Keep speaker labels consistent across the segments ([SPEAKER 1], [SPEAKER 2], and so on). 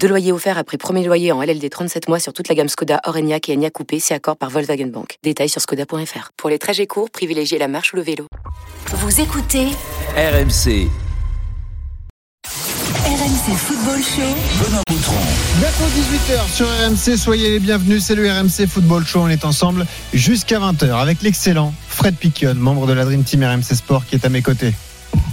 [SPEAKER 1] Deux loyers offerts après premier loyer en LLD 37 mois sur toute la gamme Skoda, Orenia et Enya Coupé, c'est accord par Volkswagen Bank. Détails sur skoda.fr. Pour les trajets courts, privilégiez la marche ou le vélo.
[SPEAKER 2] Vous écoutez
[SPEAKER 3] RMC.
[SPEAKER 2] RMC Football Show.
[SPEAKER 3] Benoît Boutron.
[SPEAKER 4] Bientôt 18h sur RMC, soyez les bienvenus, c'est le RMC Football Show, on est ensemble jusqu'à 20h avec l'excellent Fred Piquion, membre de la Dream Team RMC Sport qui est à mes côtés.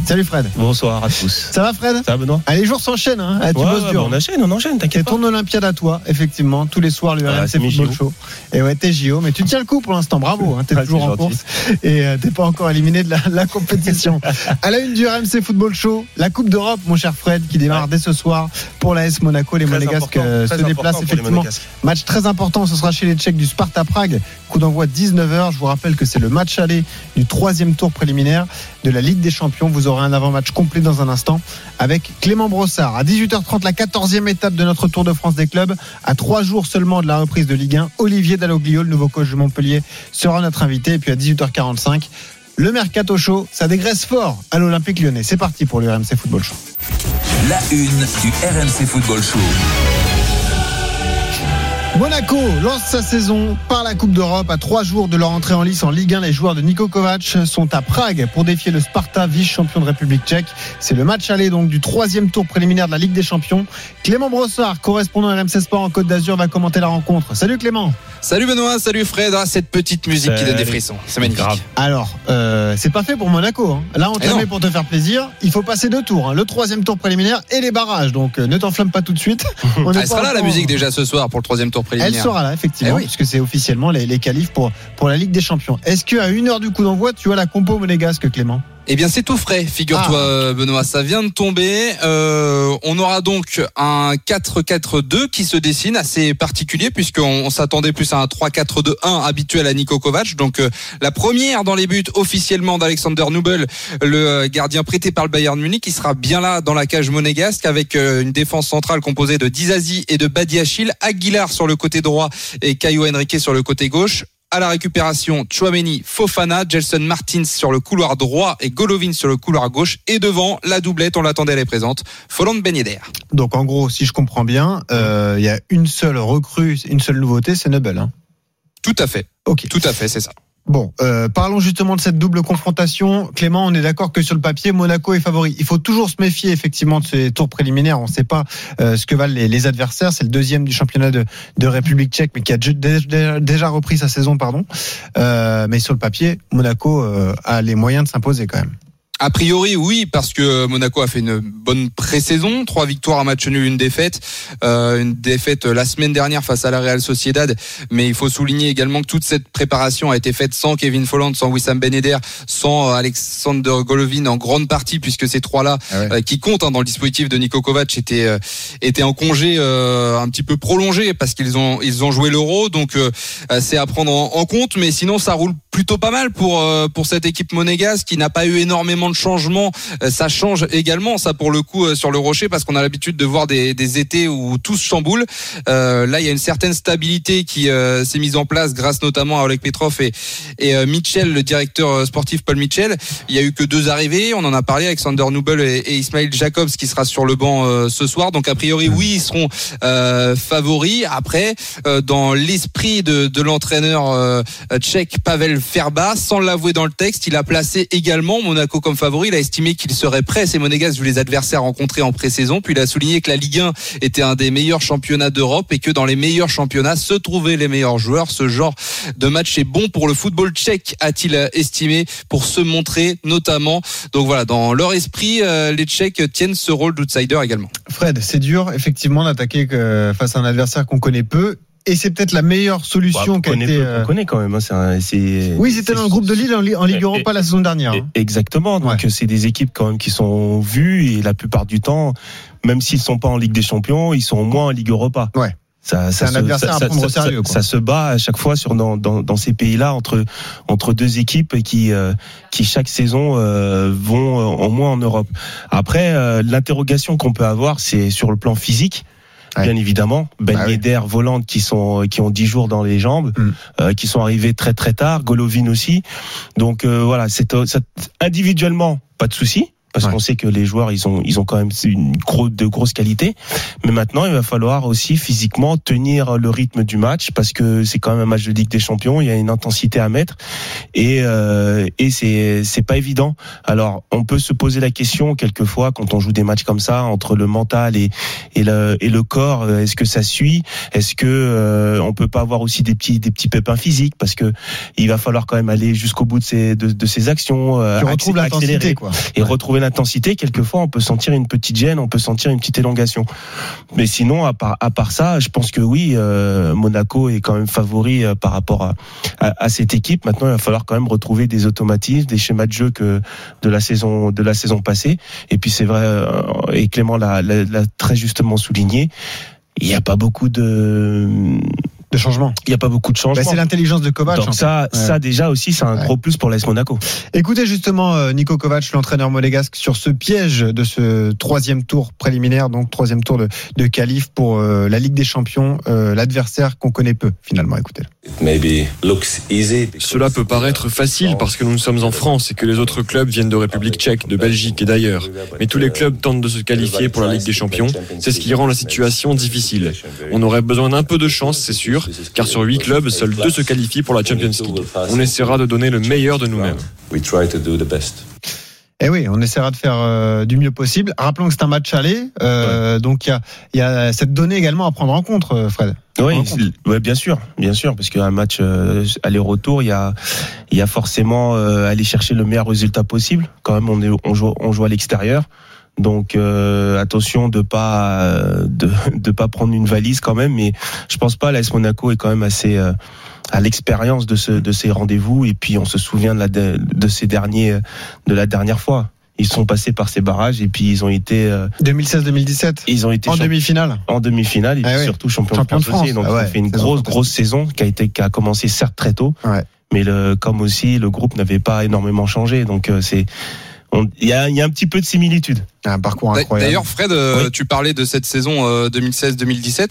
[SPEAKER 4] Salut Fred.
[SPEAKER 5] Bonsoir à tous.
[SPEAKER 4] Ça va Fred?
[SPEAKER 5] Ça va Benoît?
[SPEAKER 4] Ah, Les jours s'enchaînent, hein Ah, tu
[SPEAKER 5] Ouais,
[SPEAKER 4] bosses
[SPEAKER 5] ouais,
[SPEAKER 4] dur.
[SPEAKER 5] bah, on enchaîne, on enchaîne,
[SPEAKER 4] C'est
[SPEAKER 5] t'inquiète pas.
[SPEAKER 4] ton Olympiade à toi, effectivement, tous les soirs le
[SPEAKER 5] Ah, c'est
[SPEAKER 4] Football. Show. Et ouais, t'es JO, mais tu tiens le coup pour l'instant, bravo, hein, t'es
[SPEAKER 5] Ah,
[SPEAKER 4] toujours
[SPEAKER 5] c'est
[SPEAKER 4] en
[SPEAKER 5] gentil.
[SPEAKER 4] course et euh, t'es pas encore éliminé de la, la compétition. à la une du RMC Football Show, la Coupe d'Europe, mon cher Fred, qui démarre dès ce soir pour l'AS Monaco. Les
[SPEAKER 5] Très
[SPEAKER 4] Monégasques euh, se déplacent effectivement. Match très important, ce sera chez les Tchèques du Sparta Prague. Coup d'envoi 19h. Je vous rappelle que c'est le match aller du troisième tour préliminaire de la Ligue des Champions. Vous aurez un avant-match complet dans un instant avec Clément Brossard. À 18h30, la 14e étape de notre Tour de France des clubs. À trois jours seulement de la reprise de Ligue 1, Olivier Dalloglio, le nouveau coach de Montpellier, sera notre invité. Et puis à 18h45, le Mercato Show, ça dégraisse fort à l'Olympique lyonnais. C'est parti pour le RMC Football Show.
[SPEAKER 3] La une du RMC Football Show.
[SPEAKER 4] Monaco lance sa saison par la Coupe d'Europe. À trois jours de leur entrée en lice en Ligue 1, les joueurs de Niko Kovac sont à Prague pour défier le Sparta, vice-champion de République tchèque. C'est le match aller donc du troisième tour préliminaire de la Ligue des Champions. Clément Brossard, correspondant RMC Sport en Côte d'Azur, va commenter la rencontre. Salut Clément.
[SPEAKER 6] Salut Benoît, salut Fred. Ah, cette petite musique qui donne des frissons. C'est magnifique.
[SPEAKER 5] Grave.
[SPEAKER 4] Alors, euh, c'est pas fait pour Monaco. hein. Là, on te
[SPEAKER 6] Eh non.
[SPEAKER 4] met pour te faire plaisir. Il faut passer deux tours. hein. Le troisième tour préliminaire et les barrages. Donc, euh, ne t'enflamme pas tout de suite. On
[SPEAKER 6] Ah, elle sera là la musique déjà ce soir pour le troisième tour
[SPEAKER 4] Elle
[SPEAKER 6] préliminaire.
[SPEAKER 4] sera là, effectivement,
[SPEAKER 6] Eh oui.
[SPEAKER 4] puisque c'est officiellement les, les qualifs pour, pour la Ligue des Champions. Est-ce qu'à une heure du coup d'envoi, tu as la compo monégasque, Clément?
[SPEAKER 6] Eh bien, c'est tout frais, figure-toi,
[SPEAKER 4] Ah.
[SPEAKER 6] euh, Benoît. Ça vient de tomber. Euh, on aura donc un 4-4-2 qui se dessine, assez particulier, puisqu'on on s'attendait plus à un 3-4-2-1 habituel à Niko Kovac. Donc, euh, la première dans les buts officiellement d'Alexander Nubel, le gardien prêté par le Bayern Munich, qui sera bien là dans la cage monégasque, avec euh, une défense centrale composée de Dizazi et de Badiachil, Aguilar sur le côté droit et Caio Henrique sur le côté gauche à la récupération, Chouameni, Fofana, Gelson Martins sur le couloir droit et Golovin sur le couloir gauche. Et devant, la doublette, on l'attendait, elle est présente. Folland Ben Yedder.
[SPEAKER 4] Donc, en gros, si je comprends bien, euh, il y a une seule recrue, une seule nouveauté, c'est Nubel. Hein.
[SPEAKER 6] Tout à fait.
[SPEAKER 4] Ok.
[SPEAKER 6] Tout à fait, c'est ça.
[SPEAKER 4] Bon, euh, parlons justement de cette double confrontation. Clément, on est d'accord que sur le papier, Monaco est favori. Il faut toujours se méfier effectivement de ces tours préliminaires. On ne sait pas euh, ce que valent les, adversaires. C'est le deuxième du championnat de, de République tchèque, mais qui a dé- dé- déjà repris sa saison, pardon. Euh, mais sur le papier, Monaco euh, a les moyens de s'imposer quand même.
[SPEAKER 6] A priori, oui, parce que Monaco a fait une bonne pré-saison, trois victoires, un match nul, une défaite, euh, une défaite la semaine dernière face à la Real Sociedad. Mais il faut souligner également que toute cette préparation a été faite sans Kevin Folland, sans Wissam Ben Yedder, sans Alexander Golovin en grande partie, puisque ces trois-là,
[SPEAKER 4] Ah ouais.
[SPEAKER 6] euh, qui comptent hein, dans le dispositif de Niko Kovac, étaient euh, étaient en congé euh, un petit peu prolongé parce qu'ils ont ils ont joué l'Euro, donc euh, c'est à prendre en, en compte. Mais sinon, ça roule plutôt pas mal pour euh, pour cette équipe monégasque qui n'a pas eu énormément de changements. Euh, Ça change également, ça pour le coup euh, sur le Rocher, parce qu'on a l'habitude de voir des, des étés où tout se chamboule. Euh, là, il y a une certaine stabilité qui s'est mise en place grâce notamment à Oleg Petrov et, et Mitchell, le directeur sportif Paul Mitchell. Il y a eu que deux arrivées, on en a parlé, Alexander Nubel et, et Ismail Jacobs qui sera sur le banc ce soir. Donc a priori, oui, ils seront favoris. Après, dans l'esprit de, de l'entraîneur tchèque Pavel Ferba, sans l'avouer dans le texte, il a placé également Monaco comme favori. Il a estimé qu'il serait prêt, ces Monégasques, vu les adversaires rencontrés en pré-saison. Puis il a souligné que la Ligue 1 était un des meilleurs championnats d'Europe et que dans les meilleurs championnats se trouvaient les meilleurs joueurs. Ce genre de match est bon pour le football tchèque, a-t-il estimé, pour se montrer notamment. Donc voilà, dans leur esprit, euh, les Tchèques tiennent ce rôle d'outsider également.
[SPEAKER 4] Fred, c'est dur effectivement d'attaquer que- face à un adversaire qu'on connaît peu. Et c'est peut-être la meilleure
[SPEAKER 5] Bah,
[SPEAKER 4] solution
[SPEAKER 5] connaît
[SPEAKER 4] été.
[SPEAKER 5] peu,
[SPEAKER 4] euh,
[SPEAKER 5] on connaît quand même. hein, c'est un- c'est-
[SPEAKER 4] Oui, c'était dans le groupe de Lille en, en Ligue
[SPEAKER 5] Et-
[SPEAKER 4] Europa la saison dernière.
[SPEAKER 5] et-. Exactement. Donc
[SPEAKER 4] Ouais.
[SPEAKER 5] c'est des équipes quand même qui sont vues et la plupart du temps, même s'ils sont pas en Ligue des Champions, ils sont au moins en Ligue Europa.
[SPEAKER 4] Ouais.
[SPEAKER 5] Ça,
[SPEAKER 4] C'est un
[SPEAKER 5] se-
[SPEAKER 4] adversaire à prendre au sérieux.
[SPEAKER 5] Ça, se bat à chaque fois sur dans, dans, dans ces pays-là entre entre deux équipes qui euh, qui chaque saison euh, vont euh, au moins en Europe. Après, euh, l'interrogation qu'on peut avoir, c'est sur le plan physique.
[SPEAKER 4] Ouais.
[SPEAKER 5] Bien évidemment, Ben
[SPEAKER 4] Bah oui.
[SPEAKER 5] Yedder, Volante qui sont qui ont 10 jours dans les jambes,
[SPEAKER 4] Mm.
[SPEAKER 5] euh, qui sont arrivés très très tard, Golovin aussi. Donc euh, voilà, c'est euh, individuellement pas de souci parce
[SPEAKER 4] Ouais.
[SPEAKER 5] qu'on sait que les joueurs ils ont ils ont quand même une gros, de grosses qualités. Mais maintenant, il va falloir aussi physiquement tenir le rythme du match parce que c'est quand même un match de Ligue des Champions. Il y a une intensité à mettre et euh, et c'est c'est pas évident. Alors, on peut se poser la question quelquefois quand on joue des matchs comme ça entre le mental et et le et le corps. euh, Est-ce que ça suit? Est-ce que euh, on peut pas avoir aussi des petits des petits pépins physiques parce que il va falloir quand même aller jusqu'au bout de ses de, de ses actions. euh, accélérer
[SPEAKER 4] quoi.
[SPEAKER 5] et retrouver l'intensité, quelquefois on peut sentir une petite gêne, on peut sentir une petite élongation. Mais sinon, à part, à part ça, je pense que oui, euh, Monaco est quand même favori euh, par rapport à, cette équipe. Maintenant, il va falloir quand même retrouver des automatismes, des schémas de jeu que de la saison passée. Et puis c'est vrai, euh, et Clément l'a très justement souligné. Il n'y a pas beaucoup de,
[SPEAKER 4] De changement.
[SPEAKER 5] il y a pas beaucoup de
[SPEAKER 4] Bah,
[SPEAKER 5] changements.
[SPEAKER 4] c'est l'intelligence de Kovac. en
[SPEAKER 5] Donc
[SPEAKER 4] fait.
[SPEAKER 5] ça,
[SPEAKER 4] Ouais.
[SPEAKER 5] ça déjà aussi, c'est un
[SPEAKER 4] Ouais.
[SPEAKER 5] gros plus pour l'AS Monaco.
[SPEAKER 4] Écoutez justement euh, Nico Kovac, l'entraîneur monégasque, sur ce piège de ce troisième tour préliminaire, donc troisième tour de, de qualif pour euh, la Ligue des Champions, euh, l'adversaire qu'on connaît peu finalement. Écoutez.
[SPEAKER 7] Cela peut paraître facile parce que nous sommes en France et que les autres clubs viennent de République tchèque, de Belgique et d'ailleurs. Mais tous les clubs tentent de se qualifier pour la Ligue des Champions. C'est ce qui rend la situation difficile. On aurait besoin d'un peu de chance, c'est sûr, car sur huit clubs, seuls deux se qualifient pour la Champions League. On essaiera de donner le meilleur de nous-mêmes.
[SPEAKER 4] Eh oui, on essaiera de faire euh, du mieux possible. Rappelons que c'est un match aller, euh, donc il y a, y a cette donnée également à prendre en compte, euh, Fred.
[SPEAKER 5] Oui,
[SPEAKER 4] En compte.
[SPEAKER 5] c'est- ouais, bien sûr, bien sûr, parce qu'un match euh, aller-retour, il y a, il y a forcément euh, aller chercher le meilleur résultat possible. Quand même, on est, on joue, on joue à l'extérieur, donc euh, attention de pas, euh, de, de pas prendre une valise quand même. Mais je pense pas. L'AS Monaco est quand même assez euh, à l'expérience de ce, de ces rendez-vous. Et puis on se souvient de, la, de, de ces derniers, de la dernière fois. Ils sont passés par ces barrages et puis ils ont été, euh,
[SPEAKER 4] 2016-2017
[SPEAKER 5] ils ont été
[SPEAKER 4] en demi-finale.
[SPEAKER 5] en demi-finale et
[SPEAKER 4] Ah oui.
[SPEAKER 5] surtout champion,
[SPEAKER 4] Champion
[SPEAKER 5] de France, aussi. Donc
[SPEAKER 4] Ah ouais,
[SPEAKER 5] ça fait une grosse grosse saison qui a été qui a commencé certes très tôt,
[SPEAKER 4] Ouais.
[SPEAKER 5] mais le comme aussi le groupe n'avait pas énormément changé. Donc euh, c'est il y a, il y a un petit peu de similitude.
[SPEAKER 4] Un parcours incroyable.
[SPEAKER 6] D'ailleurs, Fred, euh,
[SPEAKER 5] Oui.
[SPEAKER 6] tu parlais de cette saison euh, 2016-2017.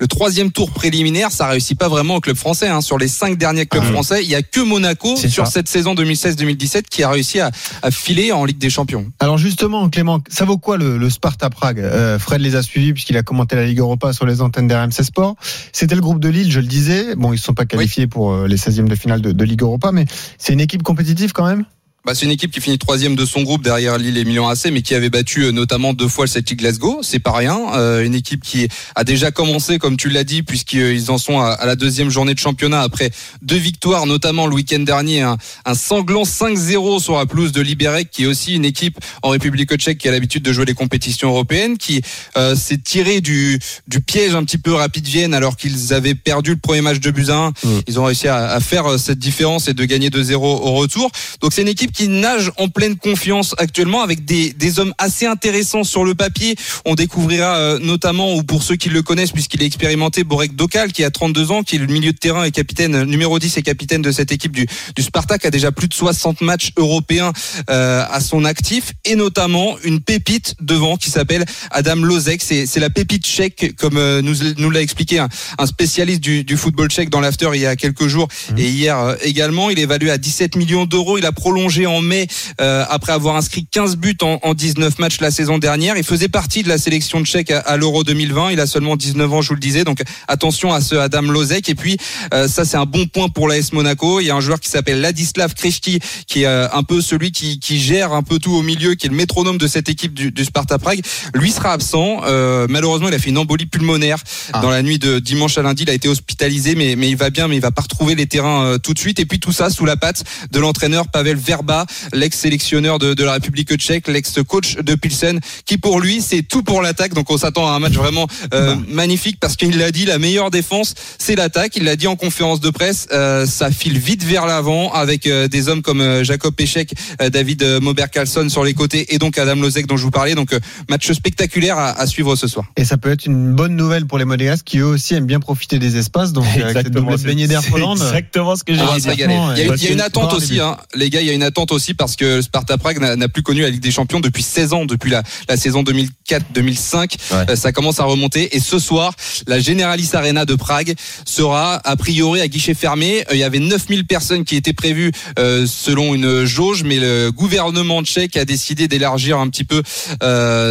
[SPEAKER 6] Le troisième tour préliminaire, ça réussit pas vraiment au club français. Hein. Sur les cinq derniers clubs
[SPEAKER 5] Ah.
[SPEAKER 6] français, il y a que Monaco sur
[SPEAKER 5] ça.
[SPEAKER 6] cette saison 2016-2017 qui a réussi à, à filer en Ligue des Champions.
[SPEAKER 4] Alors justement, Clément, ça vaut quoi le, le Sparta Prague? Euh, Fred les a suivis puisqu'il a commenté la Ligue Europa sur les antennes d'RMC Sport. C'était le groupe de Lille, je le disais. Bon, ils ne sont pas qualifiés pour euh, les 16e de finale de, de Ligue Europa, mais c'est une équipe compétitive quand même?
[SPEAKER 6] Bah, c'est une équipe qui finit troisième de son groupe derrière Lille et Milan AC, mais qui avait battu euh, notamment deux fois le Celtic Glasgow. C'est pas rien. Euh, une équipe qui a déjà commencé, comme tu l'as dit, puisqu'ils en sont à, à la deuxième journée de championnat après deux victoires, notamment le week-end dernier, un, un sanglant 5-0 sur la pelouse de Liberec, qui est aussi une équipe en République tchèque qui a l'habitude de jouer les compétitions européennes, qui euh, s'est tiré du, du piège un petit peu rapide Vienne alors qu'ils avaient perdu le premier match de Buzyn.
[SPEAKER 5] Mm.
[SPEAKER 6] Ils ont réussi à, à faire euh, cette différence et de gagner 2-0 au retour. Donc c'est une équipe qui nage en pleine confiance actuellement avec des, des hommes assez intéressants sur le papier. On découvrira euh, notamment, ou pour ceux qui le connaissent, puisqu'il est expérimenté, Borek Dokal, qui a 32 ans, qui est le milieu de terrain et capitaine, euh, numéro 10 et capitaine de cette équipe du, du Spartak, a déjà plus de 60 matchs européens euh, à son actif, et notamment une pépite devant qui s'appelle Adam Lozek. C'est c'est la pépite tchèque, comme euh, nous, nous l'a expliqué un, un spécialiste du, du football tchèque dans l'after il y a quelques jours et hier euh, également. Il est évalué à 17 millions d'euros. Il a prolongé en mai euh, après avoir inscrit 15 buts en, en 19 matchs la saison dernière. Il faisait partie de la sélection tchèque à, à l'Euro 2020. Il a seulement 19 ans, je vous le disais. Donc attention à ce Adam Lozek. Et puis euh, ça c'est un bon point pour l'AS Monaco. Il y a un joueur qui s'appelle Ladislav Krejci qui est euh, un peu celui qui, qui gère un peu tout au milieu, qui est le métronome de cette équipe du, du Sparta Prague. Lui sera absent. Euh, malheureusement, il a fait une embolie pulmonaire
[SPEAKER 4] Ah.
[SPEAKER 6] dans la nuit de dimanche à lundi. Il a été hospitalisé, mais, mais il va bien, mais il va pas retrouver les terrains euh, tout de suite. Et puis tout ça sous la patte de l'entraîneur Pavel Verba Baba, l'ex-sélectionneur de, de la République tchèque, l'ex-coach de Pilsen, qui pour lui c'est tout pour l'attaque. Donc on s'attend à un match vraiment euh, magnifique parce qu'il l'a dit, la meilleure défense c'est l'attaque. Il l'a dit en conférence de presse, euh, ça file vite vers l'avant avec euh, des hommes comme euh, Jacob Pechek, euh, David euh, Mober-Carlson sur les côtés et donc Adam Lozek dont je vous parlais. Donc euh, match spectaculaire à, à suivre ce soir.
[SPEAKER 4] Et ça peut être une bonne nouvelle pour les Monégasques qui eux aussi aiment bien profiter des espaces. Donc avec cette doublée de beignet d'air
[SPEAKER 5] exactement ce que j'ai
[SPEAKER 6] Ah,
[SPEAKER 5] dit.
[SPEAKER 6] Il y a, il y a une attente aussi, hein. les gars. Il y a une attente aussi parce que le Sparta Prague n'a plus connu la Ligue des Champions depuis 16 ans, depuis la, la saison 2004-2005.
[SPEAKER 5] Ouais.
[SPEAKER 6] Euh, ça commence à remonter. Et ce soir, la Generalis Arena de Prague sera a priori à guichet fermé. Euh, Il y avait 9000 personnes qui étaient prévues euh, selon une jauge, mais le gouvernement tchèque a décidé d'élargir un petit peu